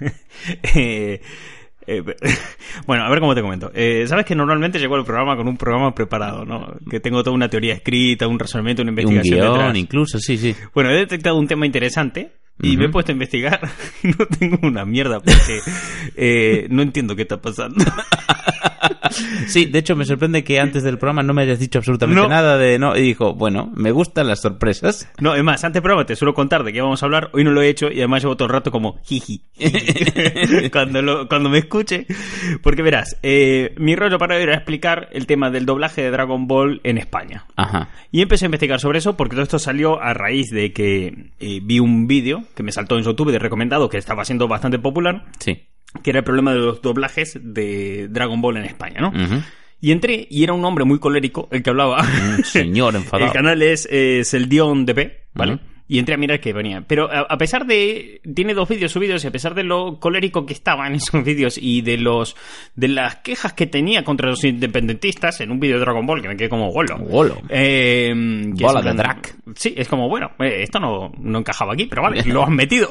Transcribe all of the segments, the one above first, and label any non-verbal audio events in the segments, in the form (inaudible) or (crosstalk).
(laughs) Eh, eh, (laughs) bueno, a ver cómo te comento. Eh, Sabes que normalmente llego al programa con un programa preparado, ¿no? Que tengo toda una teoría escrita, un razonamiento, una Un investigación. guion, detrás. incluso, sí, sí. Bueno, he detectado un tema interesante y me he puesto a investigar (laughs) y no tengo una mierda porque eh, no entiendo qué está pasando. Sí, de hecho me sorprende que antes del programa no me hayas dicho absolutamente No. nada de no. Y dijo, bueno, me gustan las sorpresas. No, es más, antes del programa te suelo contar de qué vamos a hablar. Hoy no lo he hecho y además llevo todo el rato como jiji. (laughs) cuando, lo- cuando me escuche. Porque verás, eh, mi rollo para hoy era explicar el tema del doblaje de Dragon Ball en España. Ajá. Y empecé a investigar sobre eso porque todo esto salió a raíz de que eh, vi un vídeo que me saltó en YouTube de recomendado que estaba siendo bastante popular, Sí. Que era el problema de los doblajes de Dragon Ball en España, ¿no? Y entré y era un hombre muy colérico el que hablaba. Un señor (laughs) enfadado. el canal es, es el Dion DP, ¿vale? Y entré a mirar que venía. Pero a, a pesar de. Tiene dos vídeos subidos y a pesar de lo colérico que estaba en esos vídeos y de los. de las quejas que tenía contra los independentistas en un vídeo de Dragon Ball que me quedé como golo. Golo. Eh, que Bola de plan- drag. Sí, es como, bueno, eh, esto no, no encajaba aquí, pero vale, lo han metido.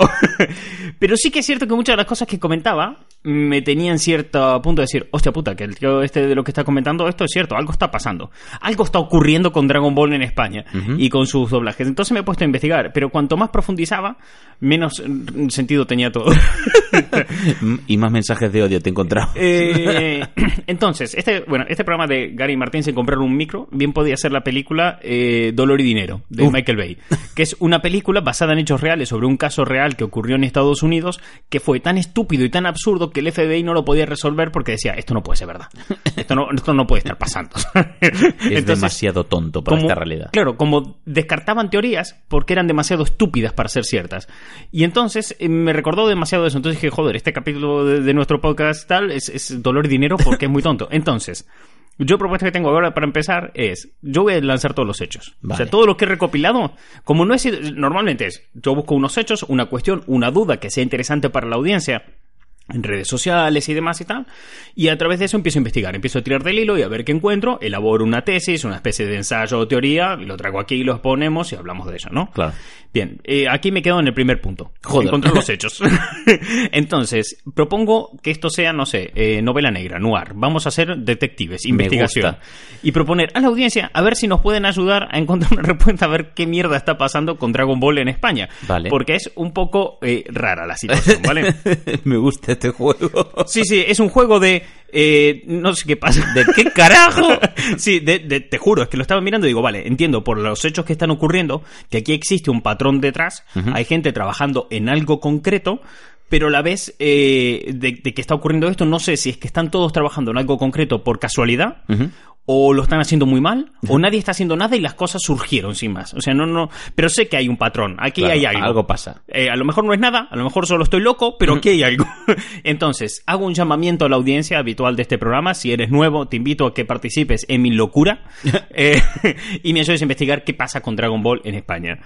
(laughs) pero sí que es cierto que muchas de las cosas que comentaba me tenían cierto punto de decir, hostia puta, que el tío este de lo que está comentando, esto es cierto, algo está pasando. Algo está ocurriendo con Dragon Ball en España y con sus doblajes. Entonces me he puesto a investigar, pero cuanto más profundizaba, menos mm, sentido tenía todo. (laughs) y más mensajes de odio te he encontrado. (laughs) Eh, (coughs) entonces, este, bueno, este programa de Gary Martín sin comprar un micro, bien podía ser la película eh, Dolor y Dinero, de Michael Bay, que es una película basada en hechos reales sobre un caso real que ocurrió en Estados Unidos, que fue tan estúpido y tan absurdo que el FBI no lo podía resolver porque decía, esto no puede ser verdad, esto no, esto no puede estar pasando. (laughs) es demasiado tonto para como- esta realidad. Claro, como descartaban teorías porque eran demasiado estúpidas para ser ciertas. Y entonces eh, me recordó demasiado eso. Entonces dije, joder, este capítulo de, de nuestro podcast tal es, es dolor y dinero porque es muy tonto. Entonces, yo propuesta que tengo ahora para empezar es, yo voy a lanzar todos los hechos. O sea, todo lo que he recopilado, como no es, normalmente es, yo busco unos hechos, una cuestión, una duda que sea interesante para la audiencia en redes sociales y demás y tal. Y a través de eso empiezo a investigar, empiezo a tirar del hilo y a ver qué encuentro, elaboro una tesis, una especie de ensayo o teoría, lo traigo aquí y lo exponemos y hablamos de eso, ¿no? Claro. Bien, eh, aquí me quedo en el primer punto. Joder. Encontrar los (laughs) hechos. (laughs) Entonces, propongo que esto sea, no sé, eh, novela negra, noir. Vamos a hacer detectives, investigación. Y proponer a la audiencia a ver si nos pueden ayudar a encontrar una (laughs) respuesta, a ver qué mierda está pasando con Dragon Ball en España. Vale. Porque es un poco eh, rara la situación, ¿vale? me gusta este juego. Sí, sí, es un juego de... eh, no sé qué pasa. ¿De qué carajo? (laughs) sí, de- de- te juro, es que lo estaba mirando y digo, vale, entiendo por los hechos que están ocurriendo que aquí existe un patrón detrás, hay gente trabajando en algo concreto, pero a la vez eh, de, de que está ocurriendo esto, no sé si es que están todos trabajando en algo concreto por casualidad. Ujú. O lo están haciendo muy mal, o nadie está haciendo nada y las cosas surgieron sin más. O sea, no, no. Pero sé que hay un patrón. Aquí Claro, hay algo. algo pasa. Eh, a lo mejor no es nada, a lo mejor solo estoy loco, pero aquí hay algo. (laughs) Entonces, hago un llamamiento a la audiencia habitual de este programa. Si eres nuevo, te invito a que participes en mi locura (laughs) eh, (laughs) y me ayudes a investigar qué pasa con Dragon Ball en España.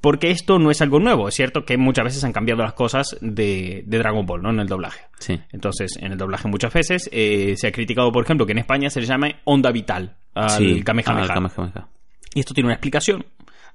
Porque esto no es algo nuevo, es cierto que muchas veces han cambiado las cosas de, de Dragon Ball, ¿no? En el doblaje. Sí. Entonces, en el doblaje muchas veces eh, se ha criticado, por ejemplo, que en España se le llame onda vital al Sí, Kamehameha. Y esto tiene una explicación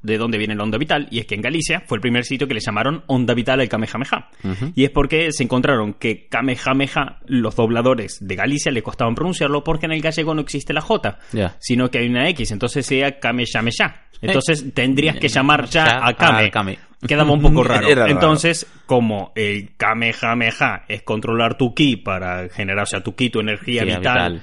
de dónde viene la onda vital, y es que en Galicia fue el primer sitio que le llamaron onda vital al Kamehameha. Y es porque se encontraron que Kamehameha, los dobladores de Galicia le costaban pronunciarlo porque en el gallego no existe la J, sino que hay una X, entonces sea Kamehameha. Entonces tendrías que llamar ya a Kame. Kame. Quedaba un poco (laughs) raro. Entonces, como el Kamehameha es controlar tu ki para generar, o sea, tu ki, tu energía vital, vital.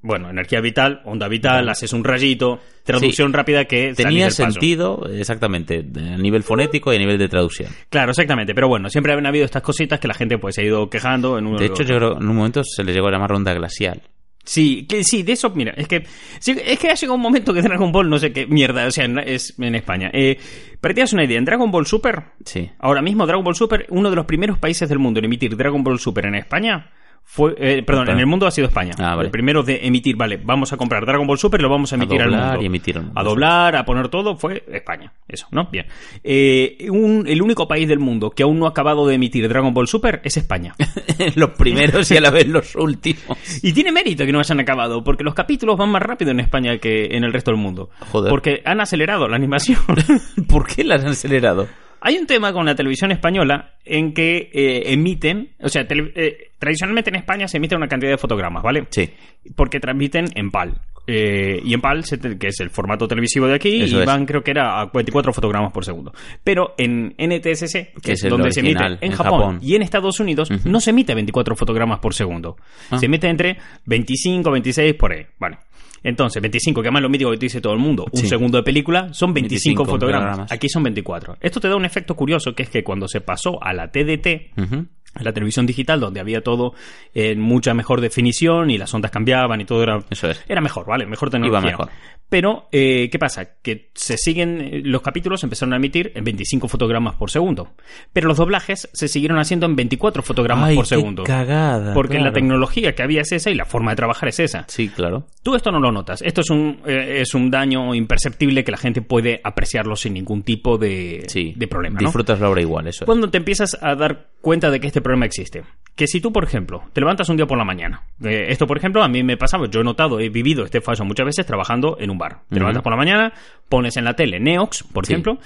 bueno, energía vital, onda vital, haces un rayito, traducción rápida que Tenía sentido, exactamente, a nivel fonético y a nivel de traducción. Claro, exactamente. Pero bueno, siempre han habido estas cositas que la gente pues se ha ido quejando. En uno De hecho, yo creo que en un momento se le llegó a llamar onda glacial. Sí, que, sí, de eso, mira, es que sí, es que ha llegado un momento que Dragon Ball, no sé qué mierda, o sea, es en España. Eh, para que te hagas una idea, en Dragon Ball Super, Sí. ahora mismo Dragon Ball Super, uno de los primeros países del mundo en emitir Dragon Ball Super en España fue, eh, perdón, en el mundo ha sido España. Ah, vale. El primero de emitir, vale, vamos a comprar Dragon Ball Super y lo vamos a emitir al doblar mundo. y emitir al mundo, A doblar, a poner todo, fue España. Eso, ¿no? Bien. Eh, un- el único país del mundo que aún no ha acabado de emitir Dragon Ball Super es España. (laughs) los primeros y a la vez los últimos. (laughs) Y tiene mérito que no hayan acabado, porque los capítulos van más rápido en España que en el resto del mundo. Joder. Porque han acelerado la animación. (laughs) ¿Por qué las han acelerado? Hay un tema con la televisión española en que eh, emiten, o sea, tele- eh, tradicionalmente en España se emite una cantidad de fotogramas, ¿vale? Sí. Porque transmiten en PAL. Eh, y en PAL, que es el formato televisivo de aquí, Eso y es. van creo que era a 24 fotogramas por segundo. Pero en NTSC, que, Que es es donde se emite original, en, en Japón, Japón. y en Estados Unidos, no se emite 24 fotogramas por segundo. Ah. Se emite entre 25, 26 por ahí. Vale. Entonces, 25, que además lo mítico que te dice todo el mundo, un Sí. segundo de película, son 25, 25 fotogramas. fotogramas. Aquí son 24. Esto te da un efecto curioso, que es que cuando se pasó a la TDT, Ujú. a la televisión digital, donde había todo en mucha mejor definición y las ondas cambiaban y todo era, Eso es. era mejor, ¿vale? Mejor tecnología. Iba mejor. Pero, eh, ¿qué pasa? Que se siguen, eh, los capítulos empezaron a emitir en 25 fotogramas por segundo. Pero los doblajes se siguieron haciendo en 24 fotogramas Ay, por qué segundo. cagada, Porque la claro. tecnología que había es esa y la forma de trabajar es esa. Sí, claro. Tú esto no lo notas. Esto es un, eh, es un daño imperceptible que la gente puede apreciarlo sin ningún tipo de, Sí. de problema. ¿no? Disfrutas la obra igual, eso. es. Cuando te empiezas a dar cuenta de que este problema existe. Que si tú, por ejemplo, te levantas un día por la mañana. eh, esto, por ejemplo, a mí me pasaba. Yo he notado, he vivido este fallo muchas veces trabajando en un bar. Te levantas por la mañana, pones en la tele Neox, por Sí. ejemplo,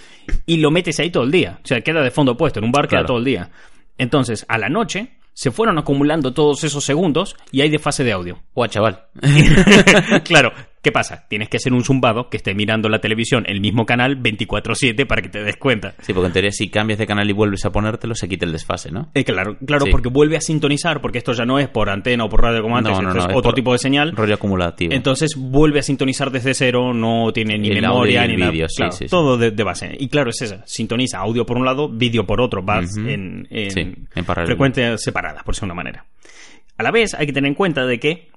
y lo metes ahí todo el día. O sea, queda de fondo puesto. En un bar queda todo el día. Entonces, a la noche, se fueron acumulando todos esos segundos y hay desfase de audio. Guau, chaval. (laughs) (laughs) claro, ¿qué pasa? Tienes que ser un zumbado que esté mirando la televisión, el mismo canal, 24-7 para que te des cuenta. Sí, porque en teoría si cambias de canal y vuelves a ponértelo, se quita el desfase, ¿no? Eh, claro, claro, Sí. porque vuelve a sintonizar, porque esto ya no es por antena o por radio como antes, no, no, otro tipo de señal. Rollo acumulativo. Entonces vuelve a sintonizar desde cero, no tiene ni El memoria ni vídeo, sí, Claro, sí, sí. todo de, de base. Y claro, es esa. Sintoniza audio por un lado, vídeo por otro. Vas Ujú. en, en Sí, en paralelo. frecuencias separadas, por de una manera. A la vez, hay que tener en cuenta de que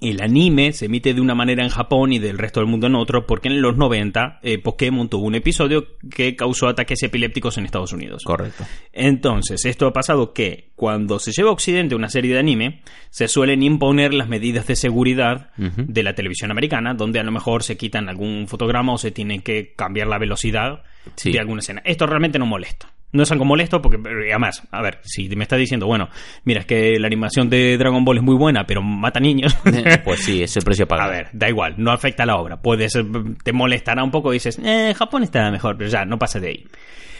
el anime se emite de una manera en Japón y del resto del mundo en otro, porque en los 90 eh, Pokémon tuvo un episodio que causó ataques epilépticos en Estados Unidos. Correcto. Entonces, esto ha pasado que cuando se lleva a Occidente una serie de anime, se suelen imponer las medidas de seguridad de la televisión americana, donde a lo mejor se quitan algún fotograma o se tiene que cambiar la velocidad Sí. de alguna escena. Esto realmente no molesta. No es algo molesto porque, además, a ver, si me está diciendo, bueno, mira, es que la animación de Dragon Ball es muy buena, pero mata niños. (laughs) Pues sí, es el precio a A ver, da igual, no afecta a la obra. Puedes, te molestará un poco y dices, eh, Japón está mejor, pero ya, no pasa de ahí.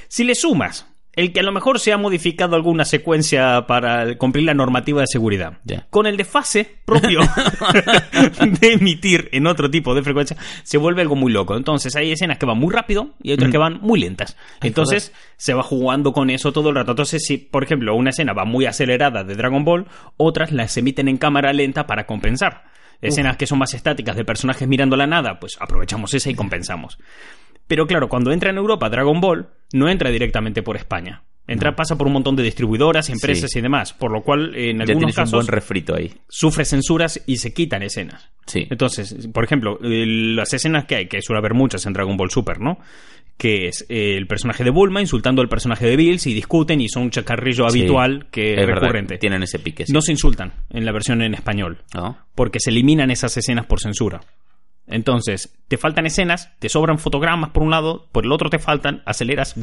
Si le sumas el que a lo mejor se ha modificado alguna secuencia para cumplir la normativa de seguridad, con el desfase propio (laughs) de emitir en otro tipo de frecuencia, se vuelve algo muy loco. Entonces hay escenas que van muy rápido y hay otras que van muy lentas. Ay, Entonces se va jugando con eso todo el rato. Entonces, si, por ejemplo, una escena va muy acelerada de Dragon Ball, otras las emiten en cámara lenta para compensar. Escenas que son más estáticas de personajes mirando la nada, pues aprovechamos esa y compensamos. Pero claro, cuando entra en Europa Dragon Ball, no entra directamente por España. Entra, pasa por un montón de distribuidoras, empresas Sí. y demás. Por lo cual, en Ya algunos tienes un casos, buen refrito ahí. sufre censuras y se quitan escenas. Sí. Entonces, por ejemplo, las escenas que hay, que suele haber muchas en Dragon Ball Super, ¿no? Que es eh, el personaje de Bulma insultando al personaje de Bills y discuten y son un chacarrillo Sí. habitual que es, es verdad, recurrente. tienen ese pique. sí. No se insultan en la versión en español ¿No? porque se eliminan esas escenas por censura. Entonces, te faltan escenas, te sobran fotogramas por un lado, por el otro te faltan, aceleras.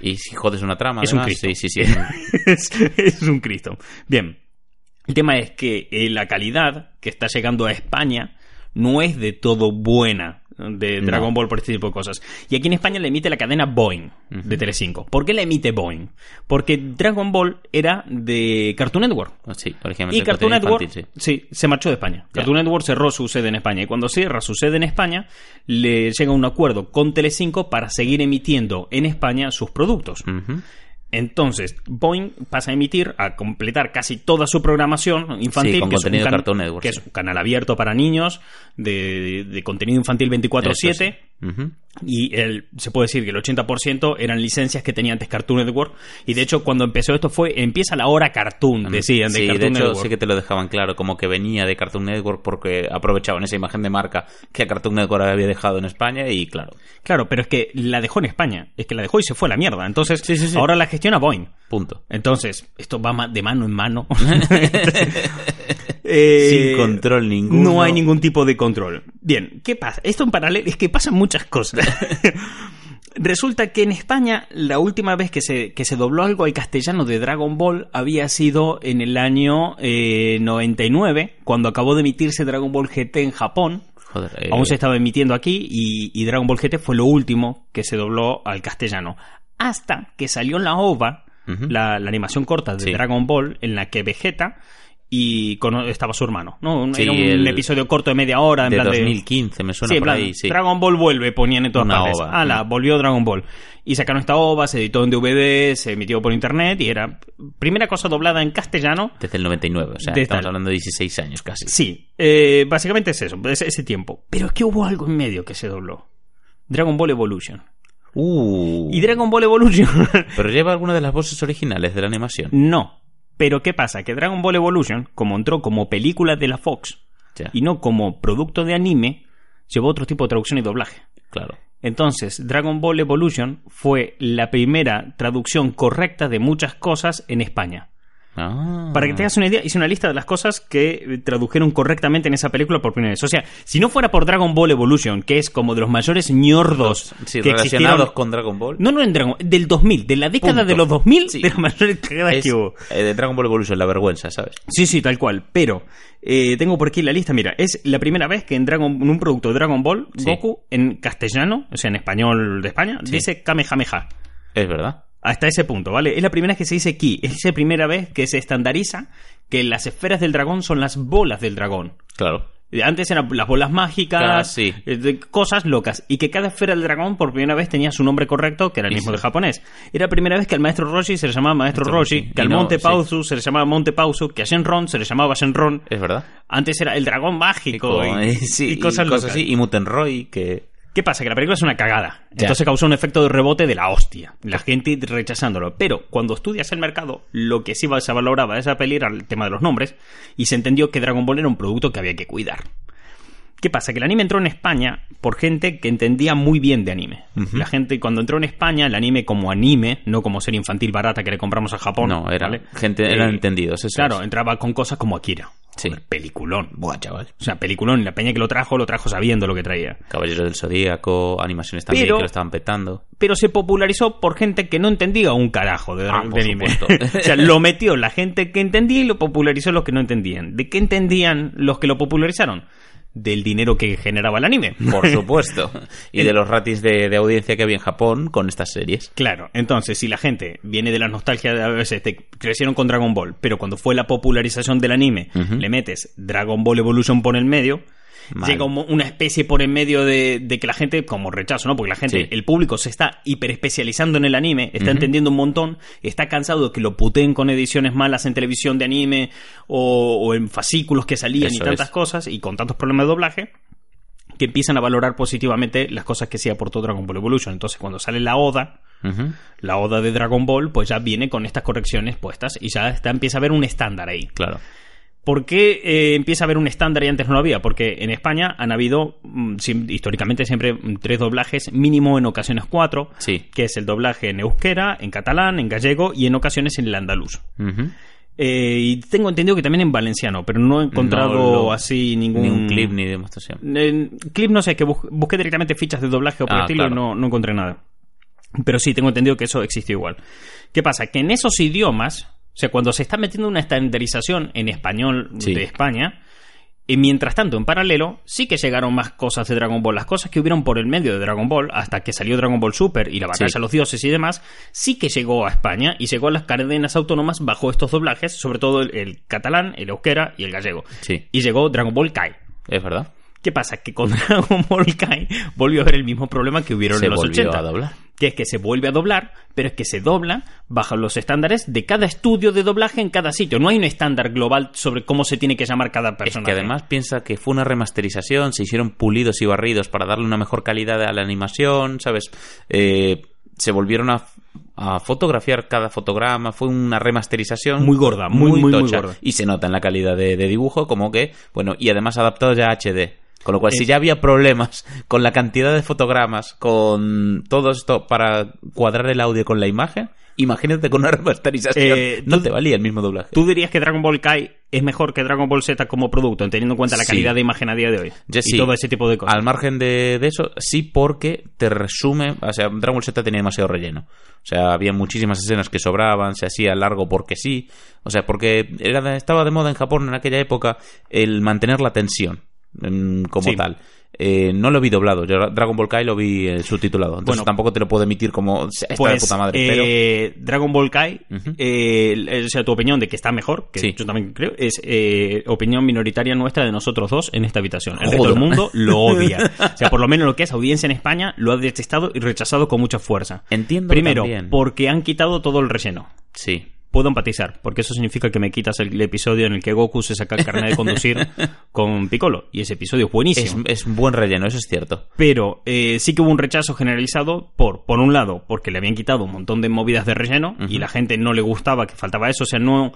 Y si jodes una trama, Es un Cristo. sí, sí, sí. (laughs) es, es un Cristo. Bien. El tema es que eh, la calidad que está llegando a España no es de todo buena de No. Dragon Ball por este tipo de cosas. Y aquí en España le emite la cadena Boeing de Telecinco. ¿Por qué la emite Boeing? Porque Dragon Ball era de Cartoon Network. Sí, originalmente Y Cartoon Network infantil, sí. se marchó de España. Ya. Cartoon Network cerró su sede en España y cuando cierra su sede en España le llega un acuerdo con Telecinco para seguir emitiendo en España sus productos. sí. Entonces, Boeing pasa a emitir, a completar casi toda su programación infantil, Sí, con que, es un contenido can- Cartoon Network, que sí. es un canal abierto para niños, de, de contenido infantil 24-7, Y el, se puede decir que el 80% eran licencias que tenía antes Cartoon Network. Y de hecho, cuando empezó esto fue, empieza la hora Cartoon, decían, de sí, Cartoon de hecho Network. sí que te lo dejaban claro, como que venía de Cartoon Network porque aprovechaban esa imagen de marca que Cartoon Network había dejado en España y claro, Claro, pero es que la dejó en España. Es que la dejó y se fue a la mierda. Entonces, Sí, sí, sí. ahora la gestiona Boeing. punto. Entonces, esto va de mano en mano. (laughs) (laughs) Eh, Sin control ninguno. No hay ningún tipo de control. Bien, ¿qué pasa? Esto en paralelo es que pasan muchas cosas. (laughs) Resulta que en España la última vez que se, que se dobló algo al castellano de Dragon Ball había sido en el año eh, 99, cuando acabó de emitirse Dragon Ball GT en Japón. Joder, eh, Aún se estaba emitiendo aquí y, y Dragon Ball GT fue lo último que se dobló al castellano. Hasta que salió la OVA, la, la animación corta de Sí. Dragon Ball, en la que Vegeta y cono- estaba su hermano. ¿no? Un- Sí, Era un el- episodio corto de media hora. En de plan 2015 me suena Sí, por plan, ahí, sí. Dragon Ball vuelve, ponían en todas Una partes. ova. Ala, Mm. volvió Dragon Ball. Y sacaron esta ova, se editó en DVD, se emitió por internet y era primera cosa doblada en castellano. Desde el 99, o sea, De estamos tal. hablando de 16 años casi. Sí, eh, básicamente es eso, es ese tiempo. Pero es que hubo algo en medio que se dobló. Dragon Ball Evolution. Uh, Y Dragon Ball Evolution (laughs) pero lleva alguna de las voces originales de la animación. no. Pero ¿qué pasa? Que Dragon Ball Evolution, como entró como película de la Fox y no como producto de anime, llevó otro tipo de traducción y doblaje. claro. Entonces, Dragon Ball Evolution fue la primera traducción correcta de muchas cosas en España. Ah. Para que te hagas una idea, hice una lista de las cosas que tradujeron correctamente en esa película por primera vez. O sea, si no fuera por Dragon Ball Evolution, que es como de los mayores ñordos Sí, que relacionados con Dragon Ball. No, no en Dragon del 2000, de la década Punto. de los 2000, Sí. de las mayores cagadas es que hubo. eh, de Dragon Ball Evolution, la vergüenza, ¿sabes? Sí, sí, tal cual. Pero eh, tengo por aquí la lista. Mira, es la primera vez que en, Dragon, en un producto de Dragon Ball, Sí. Goku, en castellano, o sea, en español de España, dice Kamehameha. Es verdad. Hasta ese punto, ¿vale? Es la primera vez que se dice ki. Es la primera vez que se estandariza que las esferas del dragón son las bolas del dragón. Claro. Antes eran las bolas mágicas, Ah, sí. eh, de cosas locas. Y que cada esfera del dragón por primera vez tenía su nombre correcto, que era el mismo sí. de japonés. Era la primera vez que al maestro Roshi se le llamaba maestro Roshi, que al no, monte. Pausu se le llamaba monte Pausu, que a Shenron se le llamaba Shenron. Es verdad. Antes era el dragón mágico y, (laughs) y cosas locas. así. Y Mutenroy, que. ¿Qué pasa? Que la película es una cagada. Ya. Entonces causó un efecto de rebote de la hostia. La gente rechazándolo. Pero cuando estudias el mercado, lo que sí se valoraba de esa peli era el tema de los nombres. Y se entendió que Dragon Ball era un producto que había que cuidar. ¿Qué pasa? Que el anime entró en España por gente que entendía muy bien de anime. La gente, cuando entró en España, el anime como anime, no como serie infantil barata que le compramos a Japón. No, era ¿vale? gente, Eh, eran entendidos. Eso Claro, es. entraba con cosas como Akira. Sí. Joder, Peliculón. Buah, chaval. O sea, peliculón. La peña que lo trajo, lo trajo sabiendo lo que traía. Caballeros del Zodíaco, animaciones también Pero- que lo estaban petando. pero se popularizó por gente que no entendía un carajo de, Ah, de anime. (laughs) o sea, lo metió la gente que entendía y lo popularizó los que no entendían. ¿De qué entendían los que lo popularizaron? Del dinero que generaba el anime. Por (laughs) supuesto. y de los ratings de, de audiencia que había en Japón con estas series. Claro, entonces si la gente viene de la nostalgia de a veces te crecieron con Dragon Ball, pero cuando fue la popularización del anime, le metes Dragon Ball Evolution por el medio, Mal. llega un- una especie por en medio de, de que la gente, como rechazo, ¿no? Porque la gente, Sí. el público se está hiperespecializando en el anime, está entendiendo un montón, está cansado de que lo puteen con ediciones malas en televisión de anime o, o en fascículos que salían y tantas es. cosas y con tantos problemas de doblaje que empiezan a valorar positivamente las cosas que sí aportó Dragon Ball Evolution. Entonces, cuando sale la Oda, la Oda de Dragon Ball, pues ya viene con estas correcciones puestas y ya está, empieza a haber un estándar ahí. Claro. ¿Por qué eh, empieza a haber un estándar y antes no lo había? Porque en España han habido, mm, históricamente, siempre mm, tres doblajes, mínimo en ocasiones cuatro, Sí. que es el doblaje en euskera, en catalán, en gallego y en ocasiones en el andaluz. Eh, y tengo entendido que también en valenciano, pero no he encontrado No así ningún... Ni un clip ni demostración. Clip no sé, que bus- busqué directamente fichas de doblaje o por Ah, estilo y no, no encontré nada. Pero sí, tengo entendido que eso existe igual. ¿Qué pasa? Que en esos idiomas, o sea, cuando se está metiendo una estandarización en español Sí. de España, y mientras tanto, en paralelo, sí que llegaron más cosas de Dragon Ball. Las cosas que hubieron por el medio de Dragon Ball, hasta que salió Dragon Ball Super y la batalla Sí. a los dioses y demás, sí que llegó a España y llegó a las cadenas autónomas bajo estos doblajes, sobre todo el, el catalán, el euskera y el gallego. Sí. Y llegó Dragon Ball Kai. Es verdad. ¿Qué pasa? Que con (laughs) Dragon Ball Kai volvió a haber el mismo problema que hubieron Se en los volvió 80. a doblar. Que es que se vuelve a doblar, pero es que se dobla bajo los estándares de cada estudio de doblaje en cada sitio. No hay un estándar global sobre cómo se tiene que llamar cada persona. Es que además piensa que fue una remasterización, se hicieron pulidos y barridos para darle una mejor calidad a la animación, ¿sabes? Eh, se volvieron a, a fotografiar cada fotograma, fue una remasterización Muy gorda, muy, muy, muy tocha. gorda. Y se nota en la calidad de, de dibujo como que, bueno, y además adaptado ya a HD. Con lo cual, si ya había problemas con la cantidad de fotogramas, con todo esto para cuadrar el audio con la imagen, imagínate con una (laughs) remasterización. Eh, no tú- te valía el mismo doblaje. ¿Tú dirías que Dragon Ball Kai es mejor que Dragon Ball Z como producto, teniendo en cuenta la Sí. calidad de imagen a día de hoy? Yo y sí. todo ese tipo de cosas. Al margen de, de eso, sí porque te resume, o sea, Dragon Ball Z tenía demasiado relleno. O sea, había muchísimas escenas que sobraban, se hacía largo porque sí. O sea, porque era de- estaba de moda en Japón en aquella época el mantener la tensión como Sí. tal. Eh, no lo vi doblado, yo Dragon Ball Kai lo vi eh, subtitulado. Entonces Bueno, tampoco te lo puedo emitir como está de Pues, puta madre, pero eh, Dragon Ball Kai, o sea, tu opinión de que está mejor, que Sí. yo también creo, es opinión minoritaria nuestra de nosotros dos en esta habitación. El resto del mundo lo (laughs) odia. O sea, por lo menos lo que es audiencia en España lo ha detestado y rechazado con mucha fuerza. entiendo Primero, también. porque han quitado todo el relleno. Sí. Puedo empatizar, porque eso significa que me quitas el, episodio en el que Goku se saca el carnet de conducir (laughs) con Piccolo. Y ese episodio es buenísimo. es un buen relleno, eso es cierto. Pero eh, sí que hubo un rechazo generalizado por, por un lado, porque le habían quitado un montón de movidas de relleno y la gente no le gustaba que faltaba eso. O sea, no.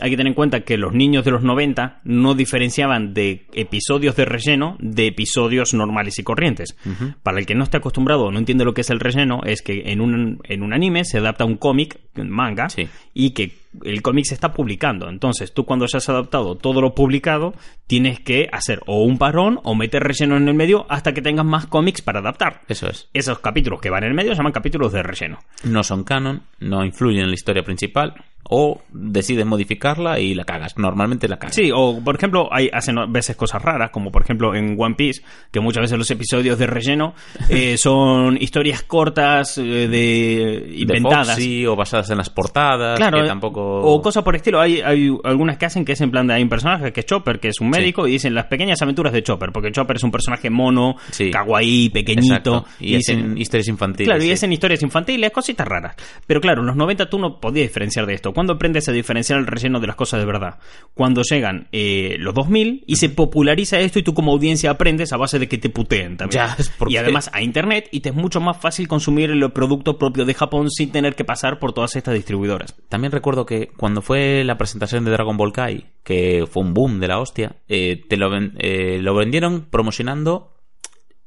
Hay que tener en cuenta que los niños de los 90 no diferenciaban de episodios de relleno de episodios normales y corrientes. Para el que no esté acostumbrado o no entiende lo que es el relleno, es que en un, en un anime se adapta un cómic, un manga, Sí. y que el cómic se está publicando. Entonces, tú cuando ya has adaptado todo lo publicado, tienes que hacer o un parón o meter relleno en el medio hasta que tengas más cómics para adaptar. Eso es. Esos capítulos que van en el medio se llaman capítulos de relleno. no son canon, no influyen en la historia principal, o decides modificarla y la cagas. Normalmente la cagas. Sí, o por ejemplo, hay hacen a veces cosas raras, como por ejemplo en One Piece, que muchas veces los episodios de relleno eh, (laughs) son historias cortas eh, de inventadas. Foxy, o basadas en las portadas, Claro, que eh, tampoco... o cosas por estilo. Hay, hay algunas que hacen que es en plan de hay un personaje que es Chopper, que es un médico, y dicen las pequeñas aventuras de Chopper, porque Chopper es un personaje mono, Sí. kawaii, pequeñito. Exacto. Y, es en historias infantiles. Claro, y sí. es en historias infantiles, cositas raras. Pero claro, en los 90 tú no podías diferenciar de esto. ¿Cuándo aprendes a diferenciar el relleno de las cosas de verdad? Cuando llegan eh, los 2000 y se populariza esto y tú como audiencia aprendes a base de que te puteen también. Ya, Y además a internet y te es mucho más fácil consumir el producto propio de Japón sin tener que pasar por todas estas distribuidoras. También recuerdo que cuando fue la presentación de Dragon Ball Kai, que fue un boom de la hostia, eh, te lo, ven- eh, lo vendieron promocionando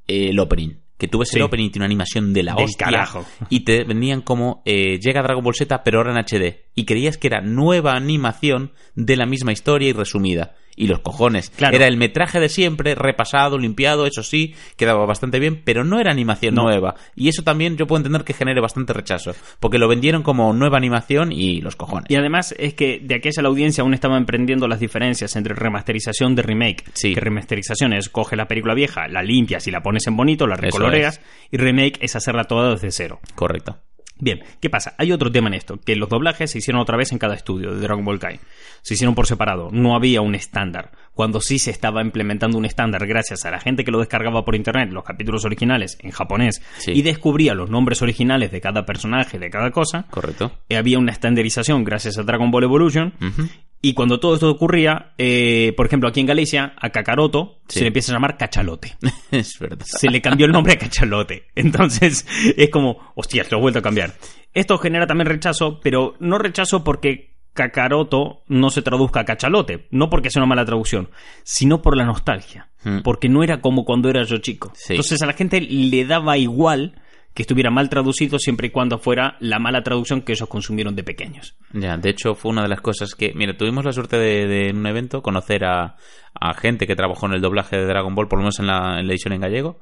el opening. Que tú ves Sí. el opening y tiene una animación de la Del hostia. carajo. Y te vendían como eh, llega Dragon Ball Z, pero ahora en HD. Y creías que era nueva animación de la misma historia y resumida. Y los cojones. Claro. Era el metraje de siempre, repasado, limpiado, eso sí, quedaba bastante bien, pero no era animación No. nueva. Y eso también yo puedo entender que genere bastante rechazo. Porque lo vendieron como nueva animación y los cojones. Y además es que de aquella la audiencia aún estaba emprendiendo las diferencias entre remasterización de remake. Sí. Que remasterización es coge la película vieja, la limpias y la pones en bonito, la recoloreas. Y remake es hacerla toda desde cero. Correcto. Bien, ¿qué pasa? Hay otro tema en esto, que los doblajes se hicieron otra vez en cada estudio de Dragon Ball Kai. Se hicieron por separado, no había un estándar. Cuando sí se estaba implementando un estándar gracias a la gente que lo descargaba por internet, los capítulos originales en japonés, Sí. y descubría los nombres originales de cada personaje, de cada cosa, Correcto. eh, había una estandarización gracias a Dragon Ball Evolution. Y cuando todo esto ocurría, eh, por ejemplo, aquí en Galicia, a Kakaroto Sí. se le empieza a llamar Cachalote. (laughs) es verdad. Se le cambió el nombre a Cachalote. Entonces, (laughs) es como, hostias, lo he vuelto a cambiar. Esto genera también rechazo, pero no rechazo porque Kakaroto no se traduzca a Cachalote. No porque sea una mala traducción, sino por la nostalgia. Hmm. Porque no era como cuando era yo chico. Sí. Entonces a la gente le daba igual que estuviera mal traducido siempre y cuando fuera la mala traducción que ellos consumieron de pequeños. Ya, de hecho fue una de las cosas que, mira, tuvimos la suerte de, en un evento conocer a, a gente que trabajó en el doblaje de Dragon Ball, por lo menos en la, en la edición en gallego,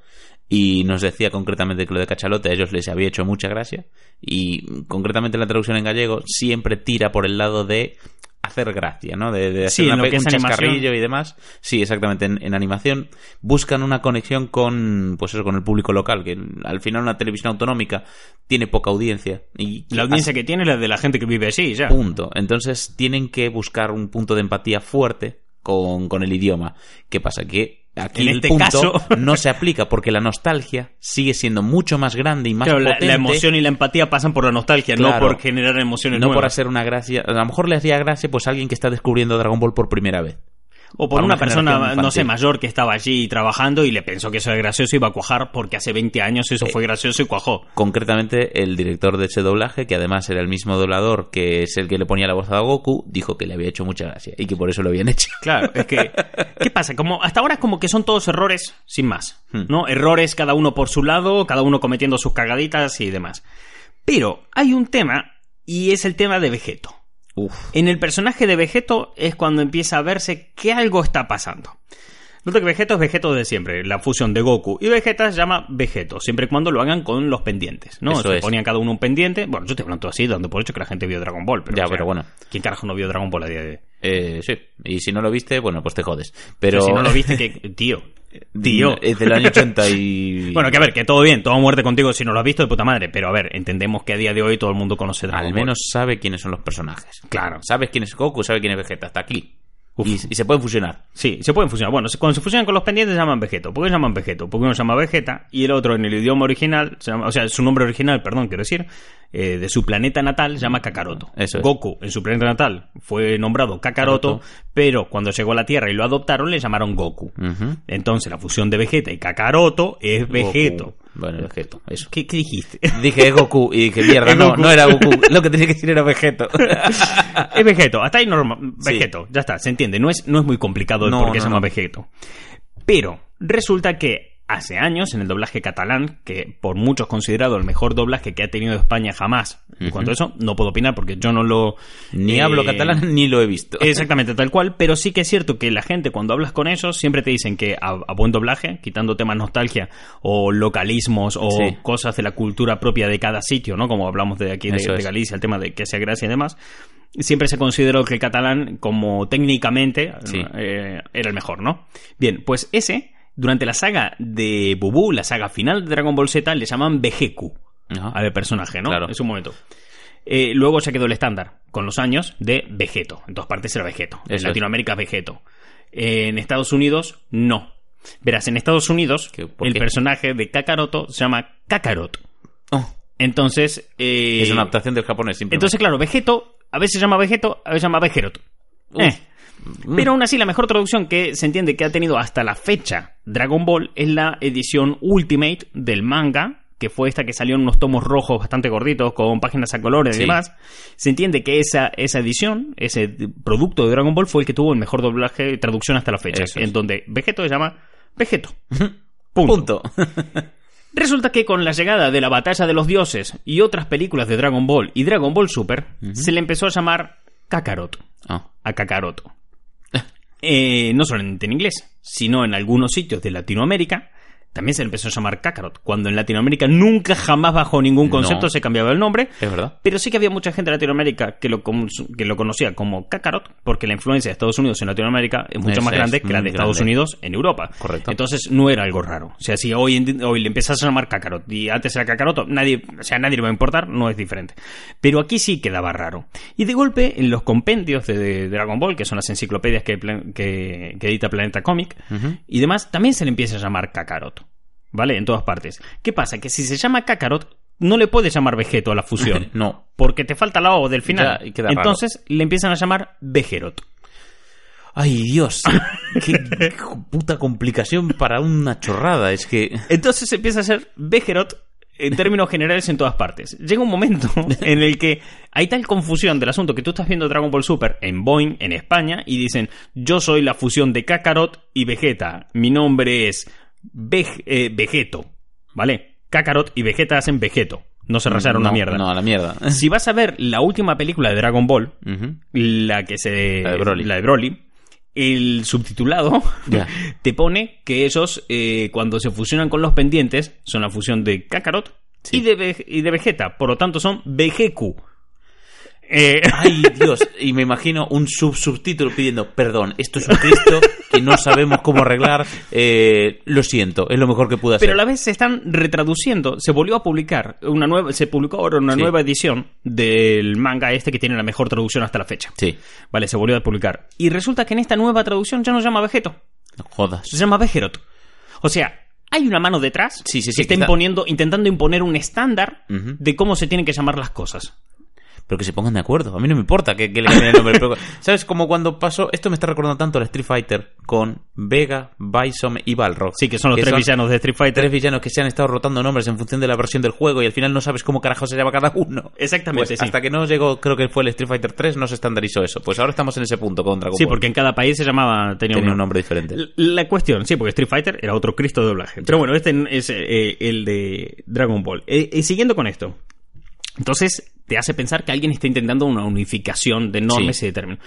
y nos decía concretamente que lo de Cachalote a ellos les había hecho mucha gracia, y concretamente la traducción en gallego siempre tira por el lado de hacer gracia, ¿no? De, de hacer Sí, una un chascarrillo y demás. Sí, exactamente. En, en animación buscan una conexión con, pues eso, con el público local, que al final una televisión autonómica tiene poca audiencia. Y La audiencia que tiene es la de la gente que vive allí, ya. Punto. Entonces tienen que buscar un punto de empatía fuerte con, con el idioma. ¿Qué pasa? Que aquí En el este punto caso- (laughs) no se aplica porque la nostalgia sigue siendo mucho más grande y más Claro, la, potente. la emoción y la empatía pasan por la nostalgia, no por generar emociones no por hacer una gracia. A lo mejor le hacía gracia pues a alguien que está descubriendo Dragon Ball por primera vez. O por una una persona, no sé, mayor que estaba allí trabajando y le pensó que eso era gracioso y iba a cuajar porque hace 20 años eso fue gracioso y cuajó. Concretamente, el director de ese doblaje, que además era el mismo doblador que es el que le ponía la voz a Goku, dijo que le había hecho mucha gracia y que por eso lo habían hecho. Claro, es que. (laughs) ¿Qué pasa? Como hasta ahora es como que son todos errores sin más. Hmm. ¿No? Errores cada uno por su lado, cada uno cometiendo sus cagaditas y demás. Pero hay un tema, y es el tema de Vegeto. Uf. En el personaje de Vegeto es cuando empieza a verse que algo está pasando. Nota que Vegeto es Vegeto de siempre, la fusión de Goku y Vegeta se llama Vegeto, siempre y cuando lo hagan con los pendientes, ¿no? Eso Se es. ponían cada uno un pendiente. Bueno, yo estoy hablando así, dando por hecho que la gente vio Dragon Ball, pero Ya, o sea, pero bueno. ¿Quién carajo no vio Dragon Ball a día de hoy? Eh, sí, y si no lo viste, bueno, pues te jodes. Pero si no lo viste, (laughs) que. Tío. Tío. Es del año 80 y... (laughs) Bueno, que a ver, que todo bien, todo muerte contigo si no lo has visto de puta madre, pero a ver, entendemos que a día de hoy todo el mundo conoce Dragon Al Ball. menos sabe quiénes son los personajes. Claro. Sabes quién es Goku, sabe quién es Vegeta, hasta aquí. Y, y se pueden fusionar. Sí, se pueden fusionar. Bueno, cuando se fusionan con los pendientes se llaman Vegeto. ¿Por qué se llaman Vegeto? Porque uno se llama Vegeta y el otro en el idioma original, se llama- o sea, su nombre original, perdón, quiero decir, eh, de su planeta natal se llama Kakaroto. Eso es. Goku en su planeta natal fue nombrado Kakaroto, Kakaroto. pero cuando llegó a la Tierra y lo adoptaron le llamaron Goku. Entonces la fusión de Vegeta y Kakaroto es Vegeto. Goku. Bueno, Vegeto, eso. ¿Qué, qué dijiste? Dije es Goku y dije, (laughs) mierda, no, Goku. no era Goku. Lo que tenía que decir era Vegeto. (laughs) es Vegeto, hasta ahí normal. Sí. Vegeto, ya está, se entiende. No es, no es muy complicado el No, por qué no, se llama. Vegeto. Pero resulta que hace años, en el doblaje catalán, que por muchos considerado el mejor doblaje que ha tenido España jamás, en cuanto a eso, no puedo opinar porque yo no lo. Ni eh, hablo catalán (laughs) ni lo he visto. (laughs) Exactamente, tal cual, pero sí que es cierto que la gente cuando hablas con ellos siempre te dicen que a, a buen doblaje, quitando temas nostalgia o localismos o Sí. cosas de la cultura propia de cada sitio, ¿no? Como hablamos de aquí de. Galicia, el tema de que sea gracia y demás, siempre se consideró que el catalán como técnicamente Sí. eh, era el mejor, ¿no? Bien, pues ese, durante la saga de Bubú, la saga final de Dragon Ball Z, le llaman Ajá. al personaje, ¿no? Claro. En su momento. Eh, luego se quedó el estándar, con los años, de Vegeto. En todas partes era Vegeto. En Eso es. Latinoamérica, Vegeto. Eh, en Estados Unidos, no. Verás, en Estados Unidos, ¿Qué- por el personaje de Kakaroto se llama Kakarot. Oh, Entonces. eh, es una adaptación del japonés, simplemente. Entonces, claro, Vegeto, a veces se llama Vegeto, a veces se llama Vegerot. Eh. Mm. Pero aún así, la mejor traducción que se entiende que ha tenido hasta la fecha Dragon Ball es la edición Ultimate del manga, que fue esta que salió en unos tomos rojos bastante gorditos, con páginas a colores y demás. Se entiende que esa, esa edición, ese producto de Dragon Ball, fue el que tuvo el mejor doblaje y traducción hasta la fecha, Eso es. en donde Vegeto se llama Vegeto. (laughs) Punto. (laughs) Resulta que con la llegada de la Batalla de los Dioses y otras películas de Dragon Ball y Dragon Ball Super, se le empezó a llamar Kakarot, Ah, a Kakaroto. Eh, no solamente en inglés, sino en algunos sitios de Latinoamérica, también se le empezó a llamar Kakarot, cuando en Latinoamérica nunca jamás bajo ningún concepto No. se cambiaba el nombre. es verdad. Pero sí que había mucha gente en Latinoamérica que lo, que lo conocía como Kakarot, porque la influencia de Estados Unidos en Latinoamérica es mucho más es grande que la de Estados grande. Unidos en Europa. Correcto. Entonces no era algo raro. O sea, si hoy, hoy le empiezas a llamar Kakarot y antes era Kakaroto, nadie, o sea, nadie le va a importar, no es diferente. Pero aquí sí quedaba raro. Y de golpe, en los compendios de, de Dragon Ball, que son las enciclopedias que, plan- que, que edita Planeta Comic, y demás, también se le empieza a llamar Kakarot. ¿Vale? En todas partes. ¿Qué pasa? Que si se llama Kakarot, no le puedes llamar Vegeto a la fusión. (laughs) No. Porque te falta la O del final. Ya, raro. Entonces le empiezan a llamar Vegerot. Ay, Dios. (laughs) Qué puta complicación para una chorrada. Es que... Entonces empieza a ser Vegerot en términos generales en todas partes. Llega un momento (laughs) en el que hay tal confusión del asunto que tú estás viendo Dragon Ball Super en Boeing, en España, y dicen, yo soy la fusión de Kakarot y Vegeta. Mi nombre es Veg- eh, Vegeto. ¿Vale? Kakarot y Vegeta hacen Vegeto. No se rasaron no, una mierda. No, a la mierda. (laughs) Si vas a ver la última película de Dragon Ball, la que se La de Broly. la de Broly, el subtitulado (laughs) te pone que esos eh, cuando se fusionan con los pendientes son la fusión de Kakarot Sí. y, de Ve- y de Vegeta por lo tanto son Vegeku Eh, Ay, Dios. Y me imagino un sub subtítulo pidiendo, perdón, esto es un Cristo (laughs) que no sabemos cómo arreglar. eh, lo siento, es lo mejor que pude hacer. pero a la vez se están retraduciendo se volvió a publicar una nueva se publicó ahora una Sí. nueva edición del manga este que tiene la mejor traducción hasta la fecha Sí. Vale, se volvió a publicar. Y resulta que en esta nueva traducción ya no se llama Vegeto. No jodas. Se llama Bejerot. O sea, hay una mano detrás Sí, sí, sí, que está imponiendo, intentando imponer un estándar de cómo se tienen que llamar las cosas. Pero que se pongan de acuerdo. A mí no me importa que, que le cambien el nombre. (laughs) pero- ¿Sabes? Como cuando pasó... Esto me está recordando tanto al Street Fighter con Vega, Bison y Balrog. Sí, que son los tres villanos de Street Fighter. Tres villanos que se han estado rotando nombres en función de la versión del juego y al final no sabes cómo carajo se llama cada uno. Exactamente, Pues sí. Hasta que no llegó, creo que fue el Street Fighter 3, no se estandarizó eso. Pues ahora estamos en ese punto con Dragon Sí, Ball. porque en cada país se llamaba... Tenía, tenía un un nombre diferente. La cuestión, sí, porque Street Fighter era otro Cristo de doblaje. Pero bueno, este es eh, el de Dragon Ball. Eh, y siguiendo con esto. Entonces, te hace pensar que alguien está intentando una unificación de normas Sí. y de términos.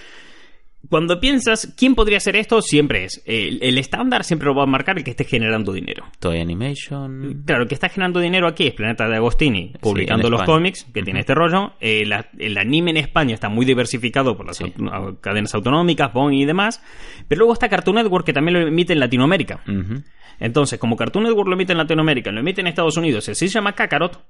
Cuando piensas, ¿quién podría hacer esto? Siempre es. El, el estándar siempre lo va a marcar el que esté generando dinero. Toy Animation... Claro, el que está generando dinero aquí es Planeta de Agostini, publicando los cómics, que tiene este rollo. Eh, el anime en España está muy diversificado por las Sí. cadenas autonómicas, Boeing y demás. Pero luego está Cartoon Network, que también lo emite en Latinoamérica. Entonces, como Cartoon Network lo emite en Latinoamérica, lo emite en Estados Unidos, así se llama Kakarot.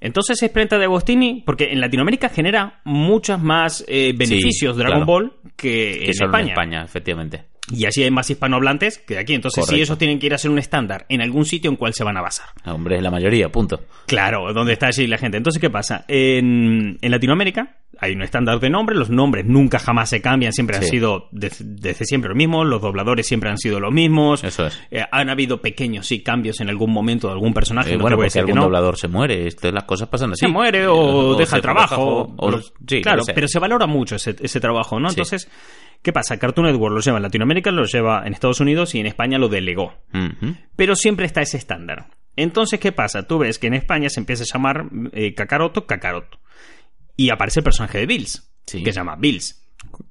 Entonces es Planeta de Agostini, porque en Latinoamérica genera muchos más eh, beneficios Dragon claro. Ball que, Que en solo España. en España, efectivamente. Y así hay más hispanohablantes que aquí. Entonces, si Correcto. ellos tienen que ir a hacer un estándar en algún sitio, ¿en cuál se van a basar? Hombre, es la mayoría, punto. Claro, donde está allí la gente. Entonces, ¿qué pasa? En, en Latinoamérica hay un estándar de nombre, los nombres nunca jamás se cambian, siempre han sido des- desde siempre los mismos, los dobladores siempre han sido los mismos. Eso es. Eh, han habido pequeños, sí, cambios en algún momento de algún personaje. Eh, no bueno, porque algún no. doblador se muere, esto, las cosas pasan así. Se muere o, deja el trabajo. o- sí, claro, pero se valora mucho ese, ese trabajo, ¿no? Sí. Entonces, ¿qué pasa? Cartoon Network lo lleva en Latinoamérica, lo lleva en Estados Unidos y en España lo delegó. Pero siempre está ese estándar. Entonces, ¿qué pasa? Tú ves que en España se empieza a llamar eh, Kakaroto, Kakaroto. Y aparece el personaje de Bills, Sí. que se llama Bills.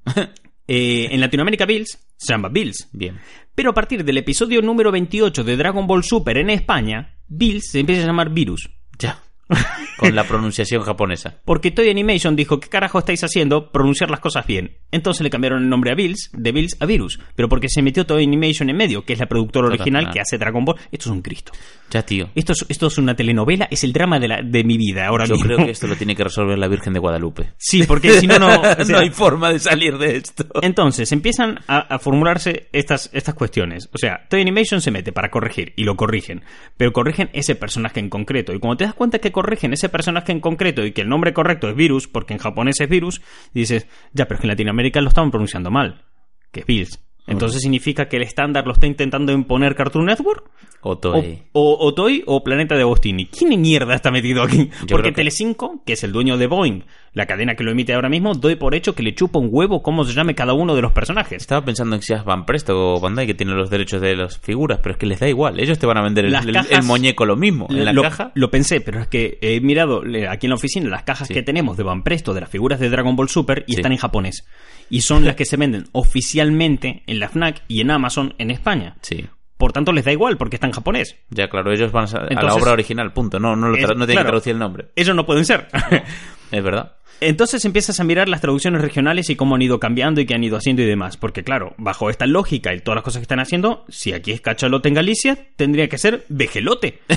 (laughs) Eh, en Latinoamérica, Bills se llama Bills. Bien. Pero a partir del episodio número 28 de Dragon Ball Super en España, Bills se empieza a llamar Virus. Ya. (laughs) Con la pronunciación japonesa. Porque Toy Animation dijo, ¿qué carajo estáis haciendo? Pronunciar las cosas bien. Entonces le cambiaron el nombre a Bills, de Bills a Virus. Pero porque se metió Toy Animation en medio, que es la productora original que hace Dragon Ball. Esto es un Cristo. Ya, tío. Esto es, esto es una telenovela, es el drama de, la, de mi vida ahora Yo mismo. creo que esto lo tiene que resolver la Virgen de Guadalupe. Sí, porque si no, no... (laughs) o sea, no hay forma de salir de esto. Entonces empiezan a, a formularse estas, estas cuestiones. O sea, Toy Animation se mete para corregir y lo corrigen, pero corrigen ese personaje en concreto. Y cuando te das cuenta que corrigen ese personaje en concreto y que el nombre correcto es Virus, porque en japonés es Virus, dices, ya, pero es que en Latinoamérica lo estaban pronunciando mal, que es Bills. Entonces significa que el estándar lo está intentando imponer Cartoon Network. O O, Toei. o, o Toy o Planeta de Agostini. ¿Quién en mierda está metido aquí? Porque que- Telecinco, que es el dueño de Boeing, la cadena que lo emite ahora mismo, doy por hecho que le chupa un huevo cómo se llame cada uno de los personajes. Estaba pensando en si es Van Presto o Bandai que tienen los derechos de las figuras, pero es que les da igual. Ellos te van a vender el, muñeco lo mismo. En la lo, caja. lo pensé, pero es que he mirado aquí en la oficina las cajas Sí. que tenemos de Van Presto de las figuras de Dragon Ball Super y Sí. están en japonés. Y son las que se venden oficialmente en la FNAC y en Amazon en España. Sí. Por tanto, les da igual porque está en japonés. Ya, claro, ellos van a, a la obra original, punto. No, no, lo tra- Es- no tienen claro. que traducir el nombre. Ellos no pueden ser. (laughs) Es verdad. Entonces empiezas a mirar las traducciones regionales y cómo han ido cambiando y qué han ido haciendo y demás. Porque claro, bajo esta lógica y todas las cosas que están haciendo, si aquí es cachalote en Galicia, tendría que ser vejelote. (laughs)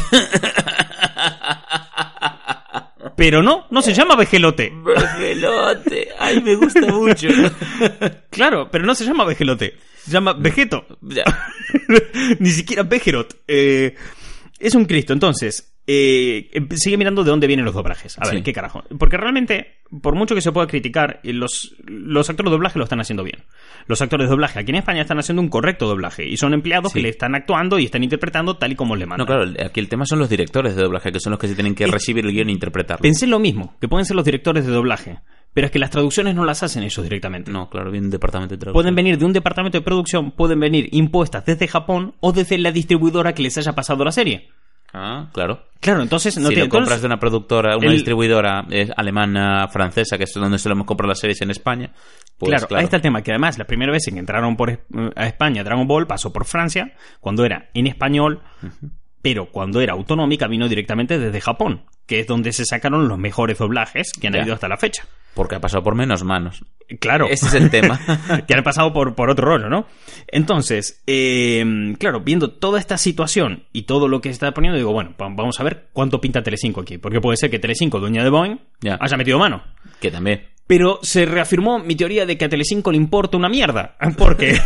Pero no, no se llama vejelote. Vegelote. Ay, me gusta mucho. (laughs) Claro, pero no se llama vejelote. Se llama vegeto. (laughs) Ni siquiera vejerot. Eh, es un Cristo. Entonces, eh, sigue mirando de dónde vienen los doblajes. A ver, Sí. qué carajo. Porque realmente, por mucho que se pueda criticar, eh, los, los actores de doblaje lo están haciendo bien. Los actores de doblaje aquí en España están haciendo un correcto doblaje. Y son empleados Sí. que le están actuando y están interpretando tal y como le mandan. No, claro, aquí el tema son los directores de doblaje, que son los que se tienen que recibir el guion e interpretarlo. Pensé lo mismo, que pueden ser los directores de doblaje. Pero es que las traducciones no las hacen ellos directamente. No, claro, viene un departamento de traducción. Pueden venir de un departamento de producción, pueden venir impuestas desde Japón o desde la distribuidora que les haya pasado la serie. Ah, claro. Claro, entonces no si tiene- lo compras entonces- de una productora, una el- distribuidora eh, alemana, francesa, que es donde solemos comprar las series en España, pues claro, claro. ahí está el tema, que además la primera vez en que entraron por, a España Dragon Ball pasó por Francia, cuando era en español, pero cuando era autonómica vino directamente desde Japón, que es donde se sacaron los mejores doblajes que han Ya. habido hasta la fecha. Porque ha pasado por menos manos. Claro. Ese es el tema. (laughs) que han pasado por, por otro rollo, ¿no? Entonces, eh, claro, viendo toda esta situación y todo lo que se está poniendo, digo, bueno, va- vamos a ver cuánto pinta Telecinco aquí. Porque puede ser que Telecinco, dueña de Boeing, Ya. haya metido mano. que también. Pero se reafirmó mi teoría de que a Telecinco le importa una mierda. (laughs) Porque